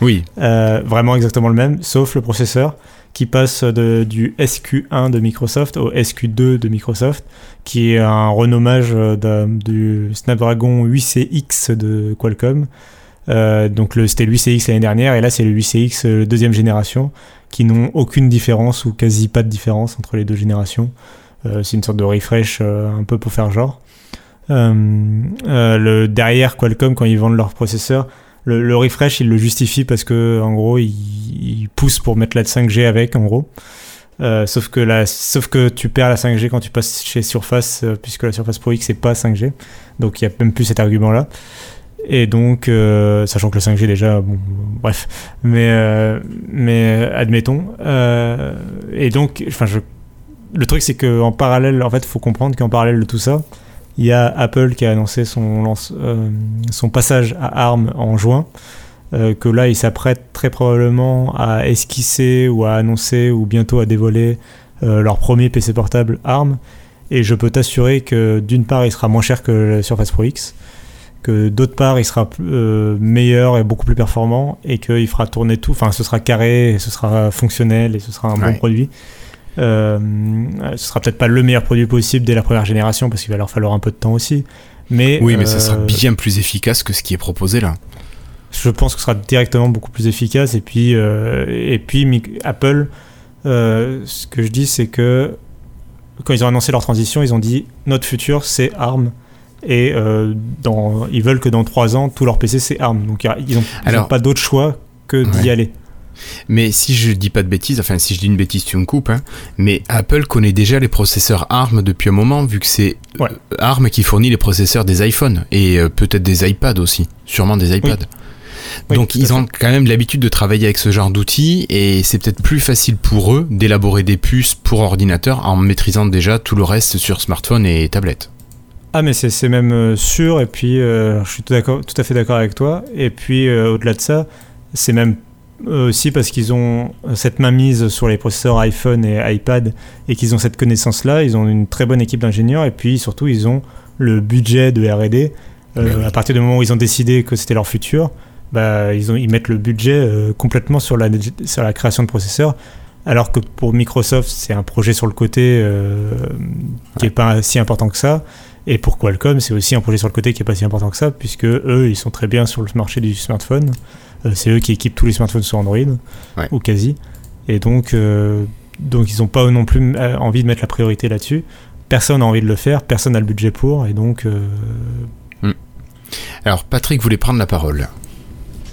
Oui, vraiment exactement le même, sauf le processeur qui passe du SQ1 de Microsoft au SQ2 de Microsoft, qui est un renommage euh, du Snapdragon 8CX de Qualcomm. Euh, donc c'était le 8CX l'année dernière et là c'est le 8CX euh, deuxième génération qui n'ont aucune différence ou quasi pas de différence entre les deux générations. C'est une sorte de refresh un peu pour faire genre. Le, derrière Qualcomm quand ils vendent leurs processeurs, le, refresh ils le justifient parce que en gros ils poussent pour mettre la 5G avec en gros. Euh, sauf que la, sauf que tu perds la 5G quand tu passes chez Surface euh, puisque la Surface Pro X c'est pas 5G donc il y a même plus cet argument là. Et donc, euh, sachant que le 5G déjà, bon, bref, mais, mais admettons. Et donc, le truc c'est qu'en parallèle, en fait, il faut comprendre qu'en parallèle de tout ça, il y a Apple qui a annoncé son, lance, euh, son passage à ARM en juin. euh, que là, il s'apprête très probablement à esquisser ou à annoncer ou bientôt à dévoiler euh, leur premier PC portable ARM. Et je peux t'assurer que d'une part, il sera moins cher que le Surface Pro X que d'autre part il sera euh, meilleur et beaucoup plus performant et qu'il fera tourner tout, enfin ce sera carré, et ce sera fonctionnel et ce sera un Ouais. bon produit. Euh, ce sera peut-être pas le meilleur produit possible dès la première génération parce qu'il va leur falloir un peu de temps aussi. Mais, oui, mais ça sera euh, bien plus efficace que ce qui est proposé là. je pense que ce sera directement beaucoup plus efficace. Et puis, euh, et puis Apple, euh, ce que je dis, c'est que quand ils ont annoncé leur transition, ils ont dit notre futur c'est ARM. Et euh, dans, ils veulent que dans 3 ans, tout leur PC c'est ARM. Donc ils n'ont pas d'autre choix que d'y Ouais. aller. Mais si je dis pas de bêtises, enfin si je dis une bêtise, tu me coupes, hein, mais Apple connaît déjà les processeurs ARM depuis un moment, vu que c'est Ouais. euh, ARM qui fournit les processeurs des iPhones et euh, peut-être des iPads aussi, sûrement des iPads. Oui, Donc ils ont quand même l'habitude de travailler avec ce genre d'outils et c'est peut-être plus facile pour eux d'élaborer des puces pour ordinateur en maîtrisant déjà tout le reste sur smartphone et tablette. Ah mais c'est même euh, sûr et puis euh, je suis tout, tout à fait d'accord avec toi et puis euh, au-delà de ça c'est même euh, aussi parce qu'ils ont cette mainmise sur les processeurs iPhone et iPad et qu'ils ont cette connaissance là ils ont une très bonne équipe d'ingénieurs et puis surtout ils ont le budget de R&D Euh, oui. à partir du moment où ils ont décidé que c'était leur futur bah, ils, ont, ils mettent le budget euh, complètement sur la, sur la création de processeurs. Alors que pour Microsoft c'est un projet sur le côté euh, qui est pas si important que ça. Et pour Qualcomm, c'est aussi un projet sur le côté qui est pas si important que ça, puisque eux, ils sont très bien sur le marché du smartphone. Euh, c'est eux qui équipent tous les smartphones sur Android, Ouais. ou quasi. Et donc, euh, donc ils n'ont pas non plus euh, envie de mettre la priorité là-dessus. Personne n'a envie de le faire, personne n'a le budget pour, et donc. euh, Alors Patrick voulait prendre la parole.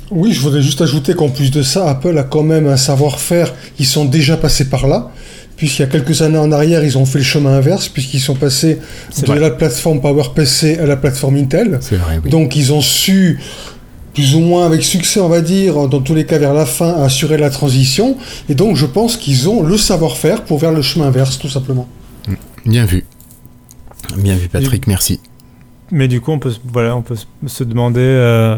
Oui, je voudrais juste ajouter qu'en plus de ça, Apple a quand même un savoir-faire. Ils sont déjà passés par là, puisqu'il y a quelques années en arrière, ils ont fait le chemin inverse, puisqu'ils sont passés de vrai. la plateforme PowerPC à la plateforme Intel. C'est vrai, oui. Donc ils ont su, plus ou moins avec succès, on va dire, dans tous les cas vers la fin, assurer la transition. Et donc je pense qu'ils ont le savoir-faire pour faire le chemin inverse, tout simplement. Bien vu. Bien vu Patrick, merci. Mais du coup, on peut, se- voilà, on peut se- demander euh,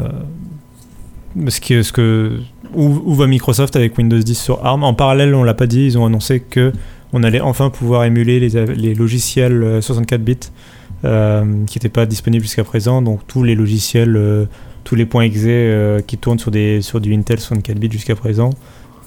ce que, ce que, où, où va Microsoft avec Windows 10 sur ARM? En parallèle, on l'a pas dit, ils ont annoncé que on allait enfin pouvoir émuler les, les logiciels euh, 64 bits euh, qui n'étaient pas disponibles jusqu'à présent. Donc tous les logiciels, euh, tous les points exe euh, qui tournent sur, des, sur du Intel 64 bits jusqu'à présent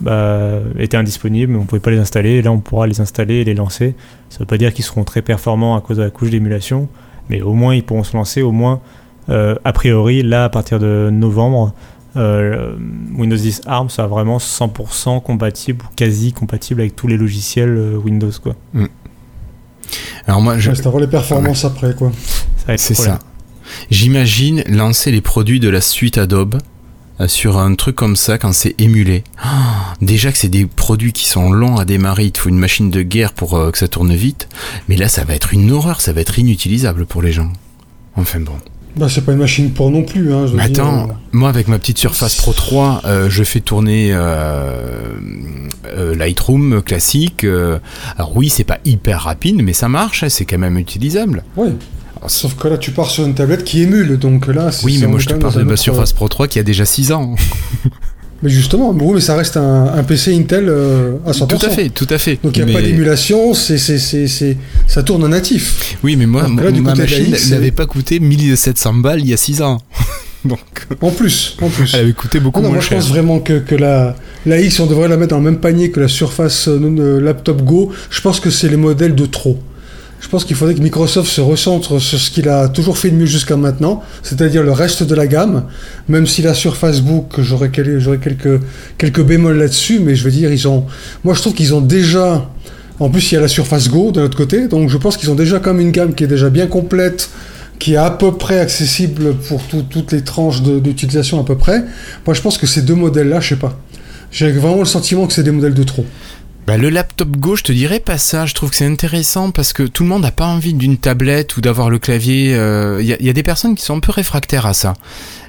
bah, étaient indisponibles, on pouvait pas les installer. Et là, on pourra les installer et les lancer. Ça veut pas dire qu'ils seront très performants à cause de la couche d'émulation, mais au moins ils pourront se lancer. Au moins, euh, a priori, là, à partir de novembre, euh, Windows 10 ARM sera vraiment 100% compatible ou quasi compatible avec tous les logiciels euh, Windows. Quoi. Alors moi, je, Ouais, C'est les performances après, quoi. Ça va être c'est ça. J'imagine lancer les produits de la suite Adobe euh, sur un truc comme ça quand c'est émulé. Ah, déjà que c'est des produits qui sont longs à démarrer, il te faut une machine de guerre pour euh, que ça tourne vite. Mais là, ça va être une horreur, ça va être inutilisable pour les gens. Enfin bon. Bah, c'est pas une machine pour non plus. Hein, je Mais attends, moi avec ma petite Surface Pro 3, euh, je fais tourner euh, Lightroom classique. alors oui, c'est pas hyper rapide, mais ça marche, hein, c'est quand même utilisable. ouais. Sauf que là, tu pars sur une tablette qui émule, donc là, c'est- Oui, mais moi je te parle de ma Surface Pro 3 qui a déjà 6 ans. Mais justement, mais ça reste un, un PC Intel euh, à 100%. Tout à fait, tout à fait. Donc il n'y a Mais- pas d'émulation, c'est, c'est, c'est, c'est- ça tourne en natif. Oui, mais moi, là, ma- machine n'avait pas coûté 1700 balles il y a 6 ans. Donc, En plus, en plus. elle avait coûté beaucoup Ah non, moins moi je cher. pense vraiment que, que la, la X, on devrait la mettre dans le même panier que la Surface euh, euh, Laptop Go. Je pense que c'est les modèles de trop. Je pense qu'il faudrait que Microsoft se recentre sur ce qu'il a toujours fait de mieux jusqu'à maintenant, c'est-à-dire le reste de la gamme, même si la Surface Book, j'aurais quel- j'aurais quelques, quelques bémols là-dessus, mais je veux dire, ils ont... Moi je trouve qu'ils ont déjà... En plus, il y a la Surface Go de l'autre côté, donc je pense qu'ils ont déjà comme une gamme qui est déjà bien complète, qui est à peu près accessible pour tout- toutes les tranches d'utilisation à peu près. Moi, je pense que ces deux modèles-là, je sais pas. J'ai vraiment le sentiment que c'est des modèles de trop. Bah, le laptop Go, je te dirais pas ça. Je trouve que c'est intéressant parce que tout le monde n'a pas envie d'une tablette ou d'avoir le clavier. euh, Il y, a- il y a des personnes qui sont un peu réfractaires à ça.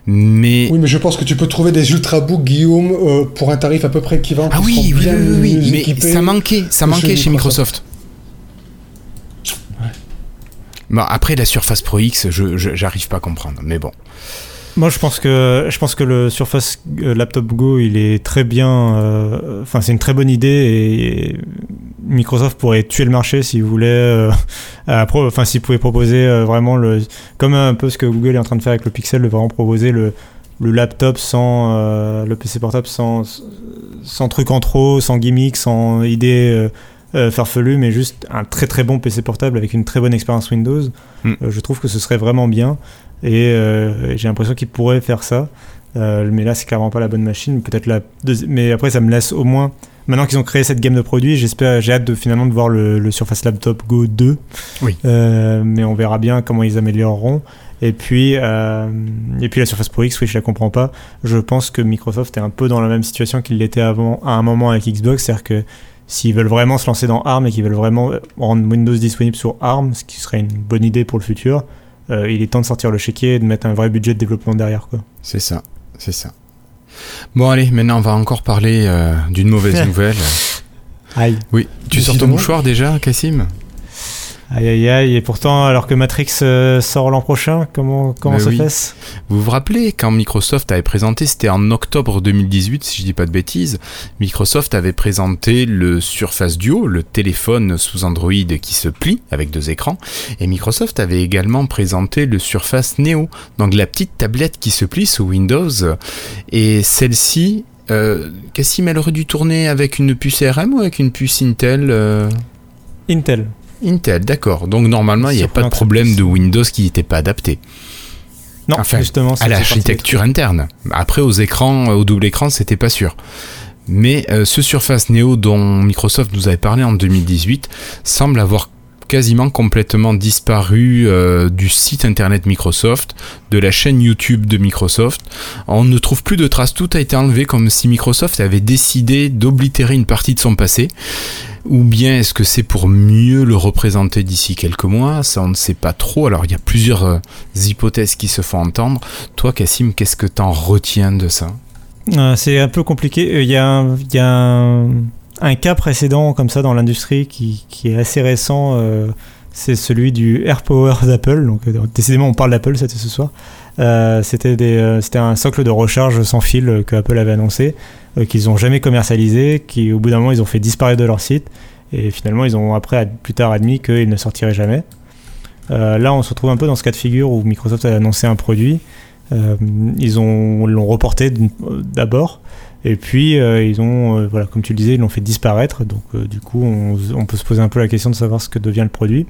Mais Oui, mais je pense que tu peux trouver des ultrabooks, Guillaume, euh, pour un tarif à peu près équivalent. ah qui oui, oui, oui, bien oui, oui, mais ça manquait, ça manquait chez Microsoft. Bon, après la Surface Pro X, je- j'arrive pas à comprendre. Mais bon. Moi, je pense que je pense que le Surface euh, Laptop Go, il est très bien. euh, Enfin, c'est une très bonne idée et Microsoft pourrait tuer le marché s'il voulait. euh, à pro- Enfin, s'il pouvait proposer euh, vraiment le, comme un peu ce que Google est en train de faire avec le Pixel, de vraiment proposer le le laptop sans euh, le PC portable sans sans truc en trop, sans gimmick, sans idée euh, euh, farfelue, mais juste un très très bon PC portable avec une très bonne expérience Windows. Mm. Euh, je trouve que ce serait vraiment bien. Et euh, j'ai l'impression qu'ils pourraient faire ça. Euh, mais là, c'est clairement pas la bonne machine. Peut-être la Mais après, ça me laisse au moins. Maintenant qu'ils ont créé cette gamme de produits, j'espère, j'ai hâte de finalement de voir le, le Surface Laptop Go 2. Oui. Euh, mais on verra bien comment ils amélioreront. Et puis, euh, et puis la Surface Pro X, oui, je la comprends pas. Je pense que Microsoft est un peu dans la même situation qu'il l'était avant, à un moment avec Xbox, c'est-à-dire que s'ils veulent vraiment se lancer dans ARM et qu'ils veulent vraiment rendre Windows disponible sur ARM, ce qui serait une bonne idée pour le futur, euh, il est temps de sortir le chéquier et de mettre un vrai budget de développement derrière. Quoi. C'est ça, c'est ça. Bon allez, maintenant on va encore parler euh, d'une mauvaise nouvelle. Aïe. Oui, tu sors ton mouchoir déjà, Cassim Aïe aïe aïe, et pourtant, alors que Matrix euh, sort l'an prochain, comment, comment se oui. fait-ce Vous vous rappelez quand Microsoft avait présenté, c'était en octobre 2018 si je dis pas de bêtises, Microsoft avait présenté le Surface Duo, le téléphone sous Android qui se plie avec deux écrans, et Microsoft avait également présenté le Surface Neo, donc la petite tablette qui se plie sous Windows, et celle-ci, euh, Cassim, elle aurait dû tourner avec une puce ARM ou avec une puce Intel euh? Intel. Intel, d'accord. Donc normalement, il n'y a pas de problème de Windows qui n'était pas adapté. Non, Enfin, justement, à l'architecture interne. Après, aux écrans, euh, au double écran, c'était pas sûr. Mais euh, ce Surface Neo dont Microsoft nous avait parlé en 2018 semble avoir quasiment complètement disparu euh, du site internet Microsoft, de la chaîne YouTube de Microsoft. On ne trouve plus de traces, tout a été enlevé comme si Microsoft avait décidé d'oblitérer une partie de son passé. Ou bien est-ce que c'est pour mieux le représenter d'ici quelques mois? Ça, on ne sait pas trop. Alors, il y a plusieurs euh, hypothèses qui se font entendre. Toi, Cassim, qu'est-ce que t'en retiens de ça? Euh, c'est un peu compliqué. Il y a un, un cas précédent comme ça dans l'industrie qui, est assez récent. euh, c'est celui du AirPower d'Apple. Donc, euh, décidément, on parle d'Apple c'était ce soir. Euh, c'était un socle de recharge sans fil que Apple avait annoncé, qu'ils n'ont jamais commercialisé, qui au bout d'un moment ils ont fait disparaître de leur site. Et finalement, ils ont après plus tard admis qu'il ne sortirait jamais. Là, on se retrouve un peu dans ce cas de figure où Microsoft a annoncé un produit. Ils ont l'ont reporté d'abord et puis euh, ils ont euh, voilà comme tu le disais ils l'ont fait disparaître. Donc euh, du coup on, on peut se poser un peu la question de savoir ce que devient le produit.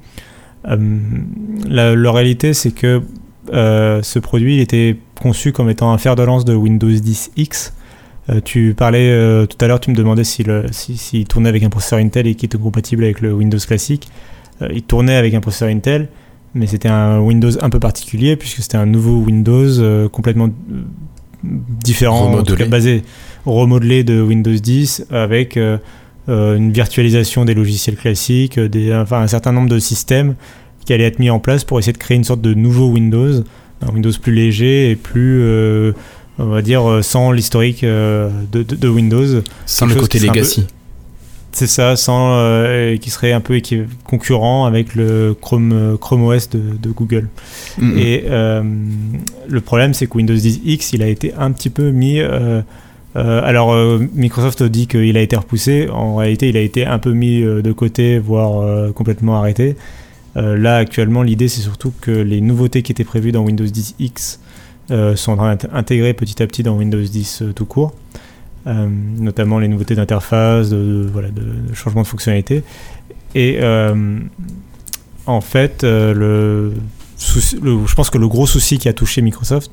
La, la réalité c'est que ce produit il était conçu comme étant un fer de lance de Windows 10X Euh, tu parlais tout à l'heure tu me demandais s'il si, s'il tournait avec un processeur Intel et qui était compatible avec le Windows classique. Il tournait avec un processeur Intel mais c'était un Windows un peu particulier puisque c'était un nouveau Windows complètement différent, en tout cas basé remodelé de Windows 10 avec euh, euh, une virtualisation des logiciels classiques, euh, des, enfin un certain nombre de systèmes qui allaient être mis en place pour essayer de créer une sorte de nouveau Windows, un Windows plus léger et plus, euh, on va dire, sans l'historique de, de- de Windows. Sans le côté legacy. C'est ça, sans euh, qui serait un peu concurrent avec le Chrome, Chrome OS de, de Google. Et euh, le problème, c'est que Windows 10 X, il a été un petit peu mis. Euh, alors, euh, Microsoft dit qu'il a été repoussé. En réalité, il a été un peu mis euh, de côté, voire complètement arrêté. Là, actuellement, l'idée, c'est surtout que les nouveautés qui étaient prévues dans Windows 10 X sont en train d'être intégrées petit à petit dans Windows 10 euh, tout court. Notamment les nouveautés d'interface, de, voilà, de, changement de fonctionnalité. Et en fait, le, le- je pense que le gros souci qui a touché Microsoft,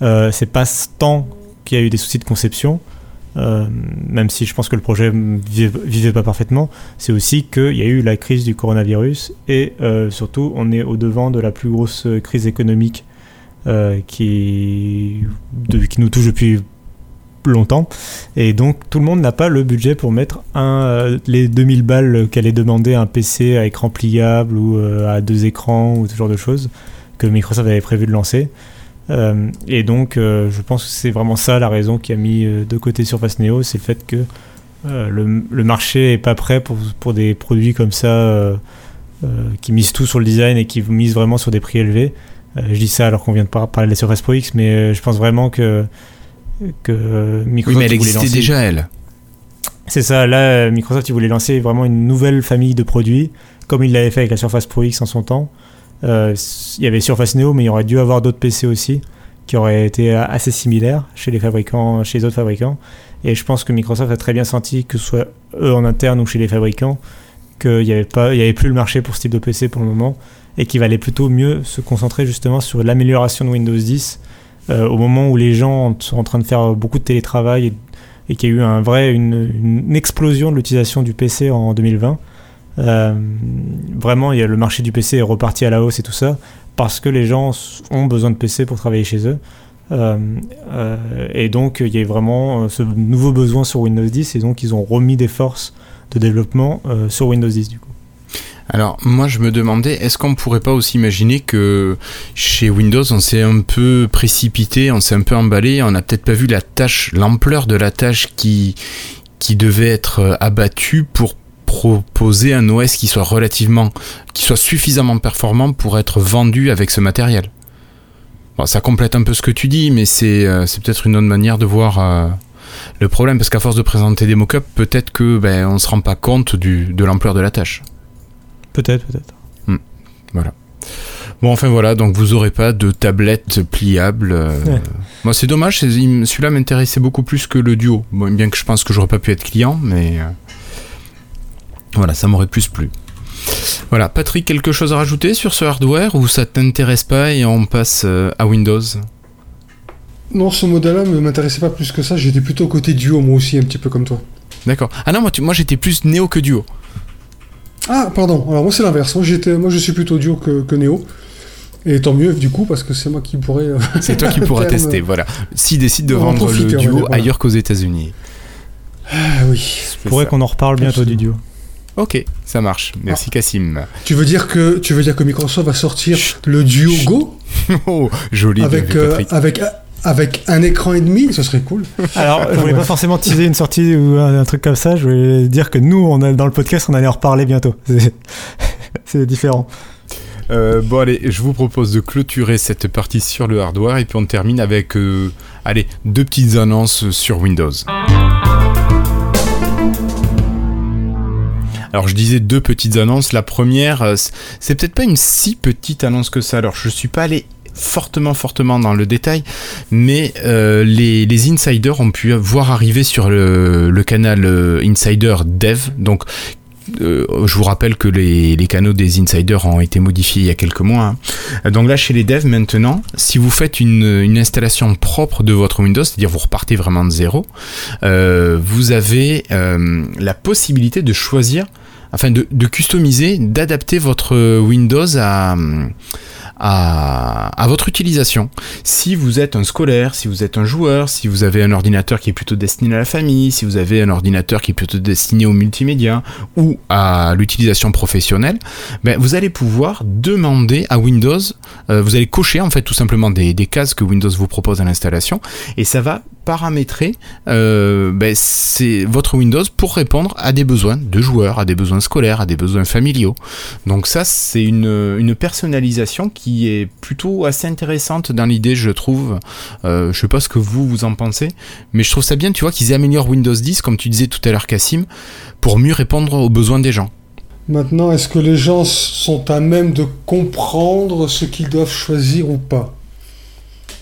c'est pas tant qu'il y a eu des soucis de conception, euh, même si je pense que le projet vivait, vivait pas parfaitement, c'est aussi qu'il y a eu la crise du coronavirus et euh, surtout on est au devant de la plus grosse crise économique euh, qui, nous touche depuis longtemps et donc tout le monde n'a pas le budget pour mettre un, les 2000 balles qu'allait demander un PC à écran pliable ou à deux écrans ou ce genre de choses que Microsoft avait prévu de lancer. Euh, et donc, euh, je pense que c'est vraiment ça la raison qui a mis euh, de côté Surface Neo, c'est le fait que le, le marché est pas prêt pour, pour des produits comme ça qui misent tout sur le design et qui misent vraiment sur des prix élevés. Je dis ça alors qu'on vient de par- parler de la Surface Pro X, mais je pense vraiment que, que euh, Oui, Microsoft mais elle existait lancer- déjà, elle. c'est ça, là, Microsoft, il voulait lancer vraiment une nouvelle famille de produits, comme il l'avait fait avec la Surface Pro X en son temps. Euh, il y avait Surface Neo, mais il y aurait dû avoir d'autres PC aussi, qui auraient été euh, assez similaires chez les fabricants, chez les autres fabricants. Et je pense que Microsoft a très bien senti, que ce soit eux en interne ou chez les fabricants, qu'il n'y avait, pas- il y avait plus le marché pour ce type de PC pour le moment, et qu'il valait plutôt mieux se concentrer justement sur l'amélioration de Windows 10, euh, au moment où les gens sont en train de faire beaucoup de télétravail et et qu'il y a eu un vrai, une, une explosion de l'utilisation du PC en 2020. Euh, vraiment, y a, le marché du PC est reparti à la hausse et tout ça, parce que les gens ont besoin de PC pour travailler chez eux. Euh, euh, et donc, il y a vraiment euh, ce nouveau besoin sur Windows 10, et donc ils ont remis des forces de développement sur Windows 10 du coup. Alors, moi, je me demandais, est-ce qu'on pourrait pas aussi imaginer que chez Windows, on s'est un peu précipité, on s'est un peu emballé, on n'a peut-être pas vu la tâche, l'ampleur de la tâche qui, qui devait être abattue pour proposer un OS qui soit relativement, qui soit suffisamment performant pour être vendu avec ce matériel. Bon, ça complète un peu ce que tu dis, mais c'est euh, peut-être une autre manière de voir euh, le problème, parce qu'à force de présenter des mock-ups, peut-être que ben, on se rend pas compte du, de l'ampleur de la tâche. Peut-être, peut-être. Bon, enfin voilà, donc vous aurez pas de tablette pliable. euh, Ouais. Moi, c'est dommage, celui-là m'intéressait beaucoup plus que le duo. Bon, bien que je pense que j'aurais pas pu être client, mais voilà, ça m'aurait plus plu. Voilà, Patrick, quelque chose à rajouter sur ce hardware ou ça t'intéresse pas et on passe euh, à Windows? Non, ce modèle-là ne m'intéressait pas plus que ça. J'étais plutôt côté duo, moi aussi, un petit peu comme toi. D'accord. Ah non, moi, tu- moi j'étais plus Néo que duo. Ah, pardon. Alors moi c'est l'inverse. Moi j'étais, moi je suis plutôt duo que, que Neo. Et tant mieux du coup parce que c'est moi qui pourrais. euh, C'est toi qui pourras tester, voilà. S'il décide de vendre profiter, le duo dire, voilà. ailleurs qu'aux États-Unis. Ah oui. C'est Pourrait ça. qu'on en reparle bientôt Absolument. du duo. Ok, ça marche. Merci Cassim. Tu veux dire que tu veux dire que Microsoft va sortir le Duo Go? Oh, joli, avec vu, euh, avec avec un écran et demi, ce serait cool. Alors, je voulais pas forcément teaser une sortie ou un, un truc comme ça. Je voulais dire que nous, on a, dans le podcast, on allait en reparler bientôt. C'est- C'est différent. Euh, bon allez, je vous propose de clôturer cette partie sur le hardware et puis on termine avec, euh, allez, deux petites annonces sur Windows. Alors je disais deux petites annonces. La première, euh, c'est peut-être pas une si petite annonce que ça. Alors je suis pas allé fortement fortement dans le détail, mais euh, les, les insiders ont pu voir arriver sur le, canal euh, Insider Dev, donc je vous rappelle que les, les canaux des insiders ont été modifiés il y a quelques mois. hein. Donc là, chez les devs maintenant, si vous faites une, une installation propre de votre Windows, c'est-à-dire vous repartez vraiment de zéro, vous avez la possibilité de choisir, enfin de, de customiser, d'adapter votre Windows à, à, votre utilisation. Si vous êtes un scolaire, si vous êtes un joueur, si vous avez un ordinateur qui est plutôt destiné à la famille, si vous avez un ordinateur qui est plutôt destiné au multimédia ou à l'utilisation professionnelle, ben, vous allez pouvoir demander à Windows, euh, vous allez cocher en fait tout simplement des, cases que Windows vous propose à l'installation et ça va paramétrer euh, ben, votre Windows pour répondre à des besoins de joueurs, à des besoins scolaires, à des besoins familiaux. Donc ça, c'est une personnalisation qui est plutôt assez intéressante dans l'idée, je trouve. Euh, je sais pas ce que vous vous en pensez, mais je trouve ça bien, tu vois, qu'ils améliorent Windows 10, comme tu disais tout à l'heure, Cassim, pour mieux répondre aux besoins des gens. Maintenant, est-ce que les gens sont à même de comprendre ce qu'ils doivent choisir ou pas?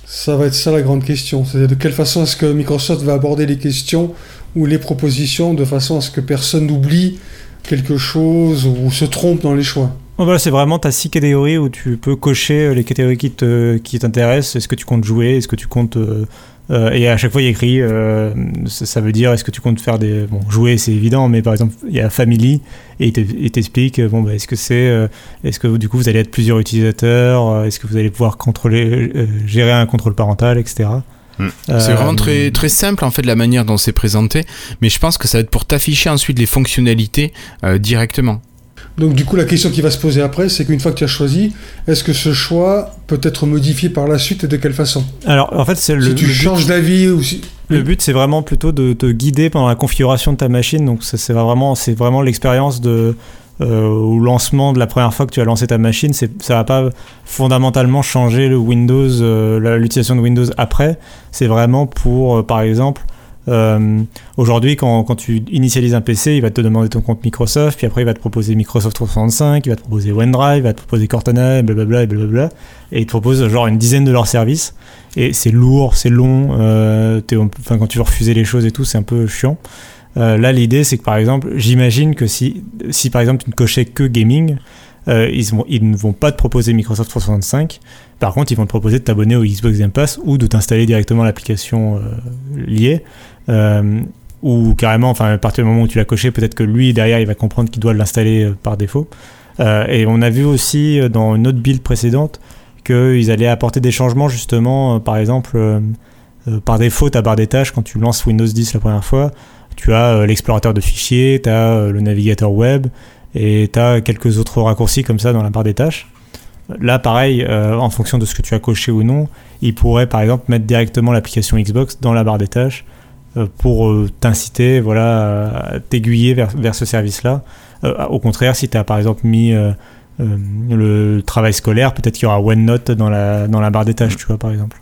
Ça va être ça la grande question. C'est de quelle façon est-ce que Microsoft va aborder les questions ou les propositions de façon à ce que personne n'oublie quelque chose ou se trompe dans les choix? Voilà, c'est vraiment ta six catégories où tu peux cocher les catégories qui t'intéressent. Est-ce que tu comptes jouer? Est-ce que tu comptes euh, euh, et à chaque fois, il y a écrit, euh, ça, veut dire, est-ce que tu comptes faire des... Bon, jouer, c'est évident, mais par exemple, il y a Family, et il t'explique, bon, bah, est-ce que c'est... est-ce que du coup, vous allez être plusieurs utilisateurs Est-ce que vous allez pouvoir contrôler, gérer un contrôle parental, etc. Hmm. C'est vraiment très, très simple en fait la manière dont c'est présenté, mais je pense que ça va être pour t'afficher ensuite les fonctionnalités directement. Donc du coup, la question qui va se poser après, c'est qu'une fois que tu as choisi, est-ce que ce choix peut être modifié par la suite et de quelle façon? Alors en fait, c'est le. Si tu changes d'avis ou si... Le but, c'est vraiment plutôt de te guider pendant la configuration de ta machine. Donc c'est vraiment, c'est vraiment l'expérience de euh, au lancement de la première fois que tu as lancé ta machine. Ça va pas fondamentalement changer le Windows, euh, l'utilisation de Windows après. C'est vraiment pour, euh, par exemple euh, aujourd'hui, quand, tu initialises un PC, il va te demander ton compte Microsoft, puis après il va te proposer Microsoft 365, il va te proposer OneDrive, il va te proposer Cortana, et blablabla, et blablabla, et il te propose genre une dizaine de leurs services. Et c'est lourd, c'est long, euh, enfin, quand tu veux refuser les choses et tout, c'est un peu chiant. Euh, là, l'idée, c'est que par exemple, j'imagine que si, si par exemple tu ne cochais que gaming, ils, ne vont pas te proposer Microsoft 365. Par contre, ils vont te proposer de t'abonner au Xbox Game Pass ou de t'installer directement l'application liée. Euh, ou carrément, enfin, à partir du moment où tu l'as coché, peut-être que lui, derrière, il va comprendre qu'il doit l'installer euh, par défaut. Euh, et on a vu aussi dans une autre build précédente qu'ils allaient apporter des changements, justement, par exemple, par défaut, ta barre des tâches, quand tu lances Windows 10 la première fois, tu as l'explorateur de fichiers, tu as le navigateur web, et tu as quelques autres raccourcis comme ça dans la barre des tâches. Là, pareil, en fonction de ce que tu as coché ou non, il pourrait par exemple mettre directement l'application Xbox dans la barre des tâches euh, pour euh, t'inciter, voilà, à t'aiguiller vers, vers, ce service-là. Euh, au contraire, si tu as par exemple mis le travail scolaire, peut-être qu'il y aura OneNote dans la, dans la barre des tâches, tu vois, par exemple.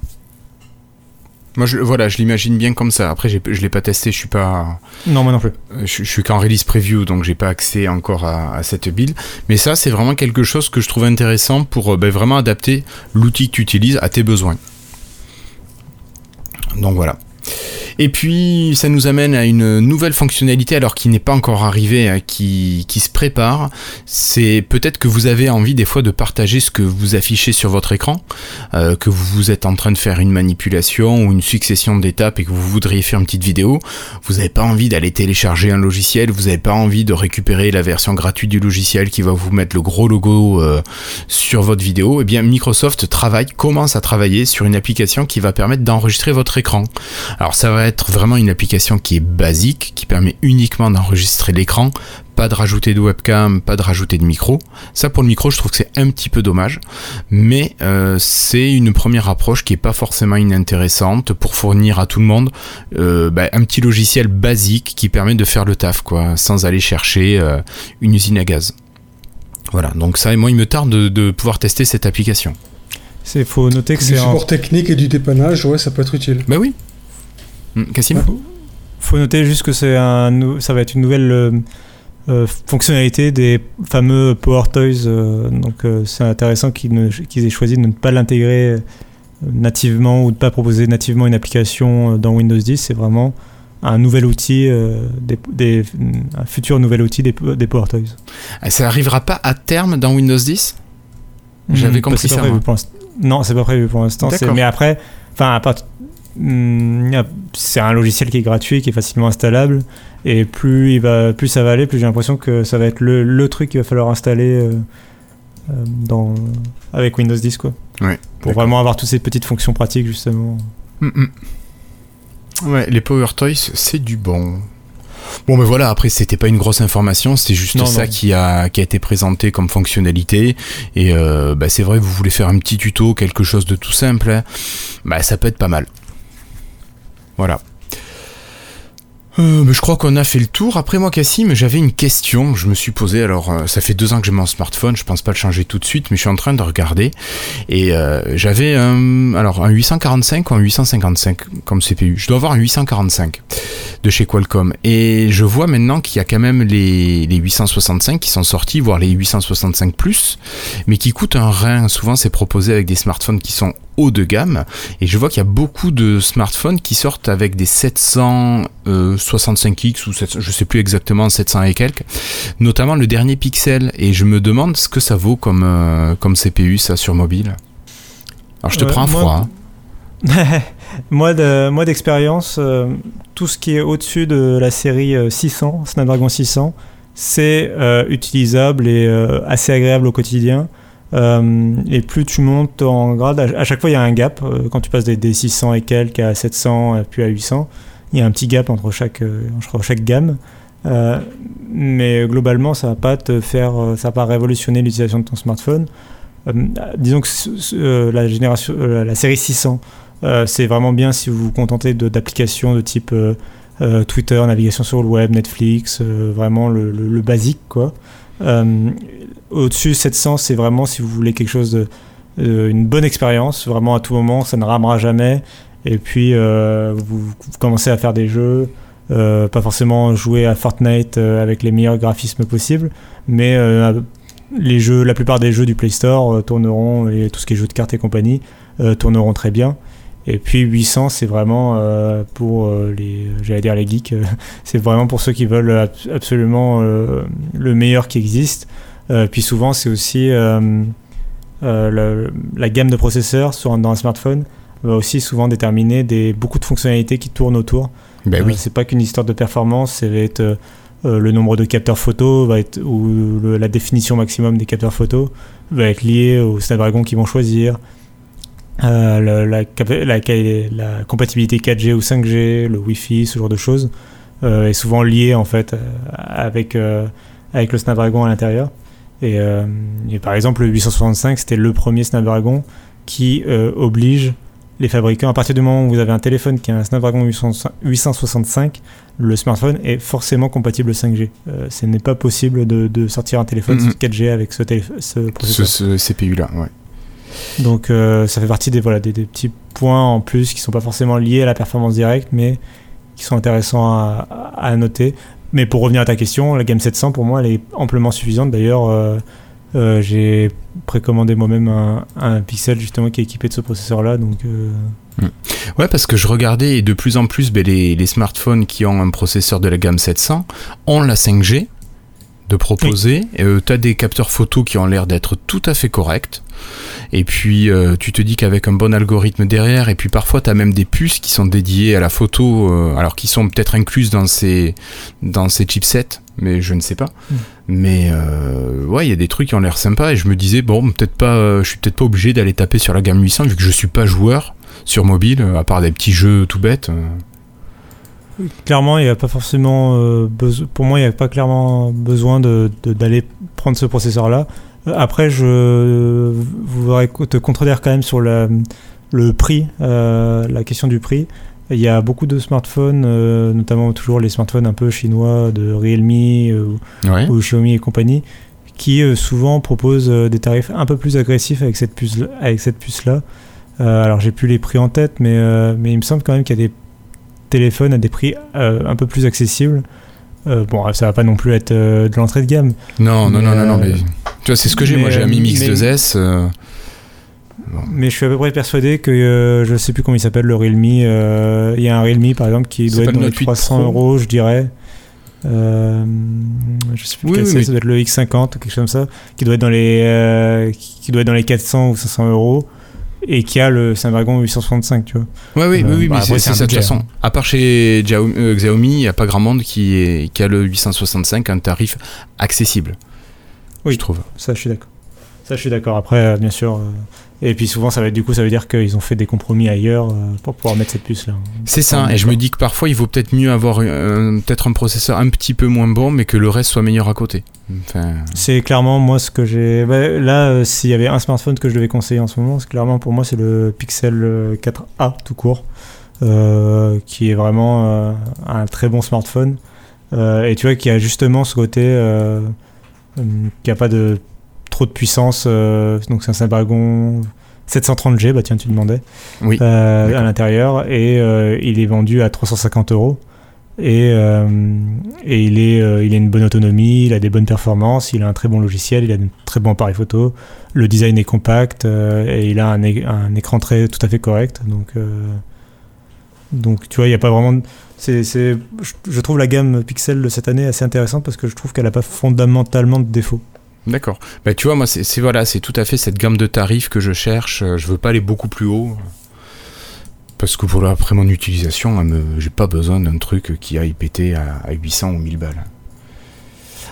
Moi, je, voilà, je l'imagine bien comme ça. Après, je l'ai pas testé, je suis pas. Non, moi non plus. Je, suis qu'en release preview, donc j'ai pas accès encore à, cette build. Mais ça, c'est vraiment quelque chose que je trouve intéressant pour ben, vraiment adapter l'outil que tu utilises à tes besoins. Donc voilà. Et puis ça nous amène à une nouvelle fonctionnalité alors qui n'est pas encore arrivée, hein, qui, se prépare. C'est peut-être que vous avez envie des fois de partager ce que vous affichez sur votre écran, euh, que vous êtes en train de faire une manipulation ou une succession d'étapes et que vous voudriez faire une petite vidéo. Vous n'avez pas envie d'aller télécharger un logiciel, vous n'avez pas envie de récupérer la version gratuite du logiciel qui va vous mettre le gros logo euh, sur votre vidéo. Eh bien Microsoft travaille, commence à travailler sur une application qui va permettre d'enregistrer votre écran. Alors ça va être vraiment une application qui est basique, qui permet uniquement d'enregistrer l'écran, pas de rajouter de webcam, pas de rajouter de micro. Ça pour le micro, je trouve que c'est un petit peu dommage, mais euh, c'est une première approche qui est pas forcément inintéressante pour fournir à tout le monde euh, bah, un petit logiciel basique qui permet de faire le taf, quoi, sans aller chercher euh, une usine à gaz. Voilà, donc ça, et moi, il me tarde de, pouvoir tester cette application. C'est faut noter que c'est du support technique et du dépannage, ouais, ça peut être utile. Bah oui, Cassim Il faut noter juste que c'est un, ça va être une nouvelle euh, euh, fonctionnalité des fameux Power Toys. Euh, donc c'est intéressant qu'ils aient choisi de ne pas l'intégrer nativement ou de ne pas proposer nativement une application dans Windows 10. C'est vraiment un nouvel outil, des, un futur nouvel outil des, des Power Toys. Ah, ça n'arrivera pas à terme dans Windows 10 J'avais hmm, compris ça. Non, c'est pas prévu pour l'instant. Mais après, enfin, à part Hmm, c'est un logiciel qui est gratuit, qui est facilement installable. Et plus, il va, plus ça va aller, plus j'ai l'impression que ça va être le, le truc qu'il va falloir installer euh, dans, avec Windows 10 quoi. Ouais, Pour vraiment avoir toutes ces petites fonctions pratiques justement. Mm, mm. Ouais, les Power Toys, c'est du bon. Bon, mais voilà, après, c'était pas une grosse information, c'était juste Non, ça non. Qui, a, qui a été présenté comme fonctionnalité. Et euh, bah, c'est vrai, vous voulez faire un petit tuto, quelque chose de tout simple, hein, bah, ça peut être pas mal. Voilà. Euh, je crois qu'on a fait le tour. Après moi, Cassim, j'avais une question. que Je me suis posé. Alors, euh, ça fait deux ans que j'ai mon smartphone. Je pense pas le changer tout de suite, mais je suis en train de regarder. Et euh, j'avais un, alors un 845 ou un 855 comme CPU. Je dois avoir un 845 de chez Qualcomm. Et je vois maintenant qu'il y a quand même les, les 865 qui sont sortis, voire les 865 plus, mais qui coûtent un rein. Souvent, c'est proposé avec des smartphones qui sont haut de gamme. Et je vois qu'il y a beaucoup de smartphones qui sortent avec des 765X ou 700, je sais plus exactement 700 et quelques, notamment le dernier Pixel. Et je me demande ce que ça vaut comme, euh, comme CPU ça sur mobile. Alors je te Ouais, prends un moi- froid. hein. moi, de, moi d'expérience, euh, tout ce qui est au-dessus de la série euh, 600, Snapdragon 600, c'est euh, utilisable et euh, assez agréable au quotidien. Euh, et plus tu montes en grade, à, chaque fois il y a un gap. euh, quand tu passes des, des 600 et quelques à 700 et puis à 800, il y a un petit gap entre chaque, euh, entre chaque gamme. Euh, mais globalement, ça va pas te faire, euh, ça va pas révolutionner l'utilisation de ton smartphone. Euh, disons que euh, la génération, euh, la série 600, euh, c'est vraiment bien si vous vous contentez d'applications de, type euh, euh, Twitter, navigation sur le web, Netflix, euh, vraiment le, le- le basique quoi. Euh, Au-dessus 700, c'est vraiment si vous voulez quelque chose de une bonne expérience, vraiment à tout moment, ça ne ramera jamais. Et puis euh, vous, commencez à faire des jeux, euh, pas forcément jouer à Fortnite avec les meilleurs graphismes possibles, mais les jeux, la plupart des jeux du Play Store tourneront et tout ce qui est jeux de cartes et compagnie tourneront très bien. Et puis 800, c'est vraiment euh, pour euh, les, j'allais dire les geeks, euh, c'est vraiment pour ceux qui veulent ab- absolument le meilleur qui existe. Puis souvent, c'est aussi la gamme de processeurs sur, dans un smartphone va aussi souvent déterminer des, beaucoup de fonctionnalités qui tournent autour. Ben oui. c'est pas qu'une histoire de performance, ça va être le nombre de capteurs photo, va être, ou le- la définition maximum des capteurs photo va être lié au Snapdragon qu'ils vont choisir. Euh, la, la, la compatibilité 4G ou 5G, le Wi-Fi, ce genre de choses, euh, est souvent lié en fait euh, avec, euh, avec le Snapdragon à l'intérieur. Et, et par exemple, le 865, c'était le premier Snapdragon qui oblige les fabricants, à partir du moment où vous avez un téléphone qui a un Snapdragon 800 865, le smartphone est forcément compatible 5G. Euh, ce n'est pas possible de, de sortir un téléphone Mhm. 4G avec ce, ce Ce, processeur. ce CPU-là, ouais. Donc euh, ça fait partie des, voilà, des, petits points en plus qui sont pas forcément liés à la performance directe, mais qui sont intéressants à, noter. Mais pour revenir à ta question, la gamme 700 pour moi elle est amplement suffisante. D'ailleurs, euh, euh, j'ai précommandé moi-même un, Pixel justement qui est équipé de ce processeur-là. Donc euh, Ouais, parce que je regardais et de plus en plus ben, les, les smartphones qui ont un processeur de la gamme 700 ont la 5G de proposer. Euh, tu as des capteurs photo qui ont l'air d'être tout à fait corrects. Et puis euh, tu te dis qu'avec un bon algorithme derrière, et puis parfois tu as même des puces qui sont dédiées à la photo, euh, alors qui sont peut-être incluses dans ces, dans ces chipsets, mais je ne sais pas. Mm. Mais euh, ouais, il y a des trucs qui ont l'air sympas et je me disais, bon, peut-être pas, euh, je suis peut-être pas obligé d'aller taper sur la gamme 800 vu que je suis pas joueur sur mobile, à part des petits jeux tout bêtes. Clairement, il n'y a pas forcément euh, besoin. Pour moi, il n'y a pas clairement besoin de- de- d'aller prendre ce processeur-là. Euh, Après, je voudrais te contredire quand même sur la- le prix, euh, la question du prix. Il y a beaucoup de smartphones, euh, notamment toujours les smartphones un peu chinois de Realme Ouais. ou Xiaomi et compagnie, qui souvent proposent des tarifs un peu plus agressifs avec cette puce avec cette puce là. alors j'ai plus les prix en tête, mais mais il me semble quand même qu'il y a des téléphones à des prix euh, un peu plus accessibles. Euh, bon, ça va pas non plus être euh, de l'entrée de gamme. Non, non, non, non, non, mais tu vois, c'est ce que j'ai. Moi, j'ai un Mi Mix mais- 2S. euh, Mais je suis à peu près persuadé que euh, je sais plus comment il s'appelle le Realme. euh, Il y a un Realme par exemple qui doit être dans les Note 8 300 Pro euros, je dirais. Euh, je sais plus Oui, lequel oui, c'est, mais- ça doit être le X50 ou quelque chose comme ça, qui doit être dans les, qui qui doit être dans les 400 ou 500 euros et qui a le Snapdragon 865, tu vois. Ouais, oui, Euh, oui, oui, bah, mais après, c'est ça de toute façon. À part chez Xiaomi, euh, Xiaomi, il n'y a pas grand monde qui, est, qui a le 865, un tarif accessible. Oui. Je trouve. Ça, je suis d'accord. Ça, je suis d'accord. Après, euh, bien sûr. euh, et puis souvent, ça va être du coup, ça veut dire qu'ils ont fait des compromis ailleurs euh, pour pouvoir mettre cette puce là. C'est ça, et je me dis que parfois il vaut peut-être mieux avoir un- peut-être un processeur un petit peu moins bon, mais que le reste soit meilleur à côté. Enfin, C'est clairement moi ce que j'ai. bah, là, euh, s'il y avait un smartphone que je devais conseiller en ce moment, c'est clairement pour moi c'est le Pixel euh, 4a tout court, euh, qui est vraiment euh, un très bon smartphone. Et tu vois qui a justement ce côté euh, qui a pas de trop de puissance. euh, donc c'est un Snapdragon 730G, bah tiens tu demandais, oui. euh, à l'intérieur et euh, il est vendu à 350 euros. Et, et il, est, il a une bonne autonomie, il a des bonnes performances, il a un très bon logiciel, il a un très bon appareil photo. Le design est compact et il a un, un écran très tout à fait correct. Donc, donc tu vois, il n'y a pas vraiment. de- je trouve la gamme Pixel de cette année assez intéressante parce que je trouve qu'elle n'a pas fondamentalement de défauts. D'accord. Bah, tu vois, moi, c'est voilà, c'est tout à fait cette gamme de tarifs que je cherche. Euh, Je veux pas aller beaucoup plus haut. Parce que pour la- après mon utilisation, j'ai pas besoin d'un truc qui aille péter à, à 800 ou 1000 balles.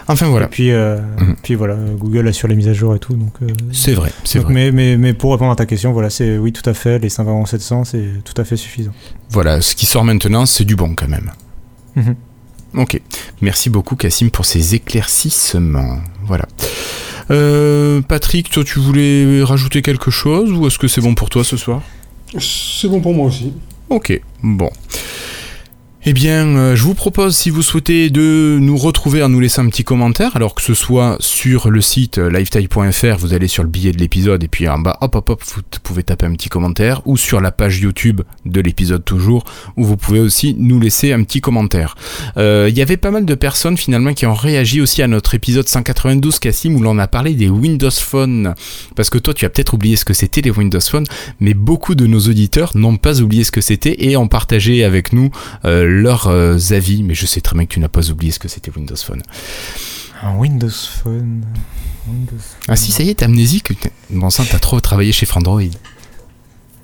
Enfin voilà, Et puis, euh, Mhm. puis voilà, Google assure les mises à jour et tout. Donc, euh, c'est vrai, c'est vrai. Mais, mais, mais pour répondre à ta question, voilà, c'est oui, tout à fait, les 5 700, c'est tout à fait suffisant. Voilà, ce qui sort maintenant, c'est du bon quand même. Mhm. Ok, merci beaucoup Cassim pour ces éclaircissements. Voilà. Euh, Patrick, toi tu voulais rajouter quelque chose ou est-ce que c'est bon pour toi ce soir? C'est bon pour moi aussi. Ok, bon. Eh bien, euh, je vous propose, si vous souhaitez, de nous retrouver en nous laissant un petit commentaire, alors que ce soit sur le site euh, lifetime.fr, vous allez sur le billet de l'épisode, et puis en bas, hop, hop, hop, vous pouvez taper un petit commentaire, ou sur la page YouTube de l'épisode toujours, où vous pouvez aussi nous laisser un petit commentaire. Euh, Il y avait pas mal de personnes finalement qui ont réagi aussi à notre épisode 192, Cassim, où l'on a parlé des Windows Phone, parce que toi, tu as peut-être oublié ce que c'était les Windows Phone, mais beaucoup de nos auditeurs n'ont pas oublié ce que c'était et ont partagé avec nous leurs euh, avis. Mais je sais très bien que tu n'as pas oublié ce que c'était Windows Phone. Un Windows Phone. Windows Ah si, ça y est, t'es amnésique. Bon sang, t'as trop travaillé chez Frandroid.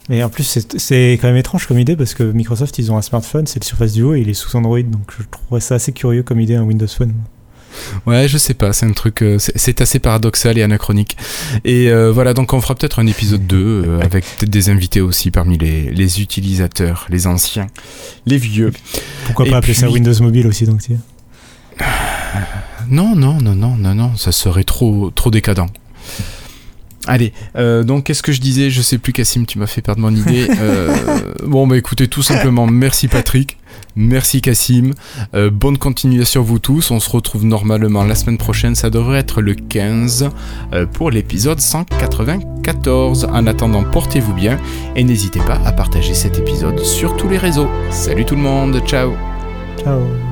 Mais en plus, c'est quand même étrange comme idée parce que Microsoft, ils ont un smartphone, c'est le Surface Duo et il est sous Android. Donc je trouverais ça assez curieux comme idée, un Windows Phone. Ouais, je sais pas, c'est un truc, euh, c'est assez paradoxal et anachronique. Et euh, voilà, donc on fera peut-être un épisode 2 euh, avec peut-être des invités aussi parmi les, les utilisateurs, les anciens, les vieux. Pourquoi Et pas appeler ça Windows Mobile aussi, donc tiens. Non, non, non, non, non, non, ça serait trop, trop décadent. Allez, euh, donc qu'est-ce que je disais? Je sais plus, Cassim, tu m'as fait perdre mon idée. Euh, bon, bah écoutez, tout simplement, merci Patrick, merci Cassim, euh, bonne continuation vous tous. On se retrouve normalement la semaine prochaine, ça devrait être le 15 euh, pour l'épisode 194. En attendant, portez-vous bien et n'hésitez pas à partager cet épisode sur tous les réseaux. Salut tout le monde, ciao Ciao.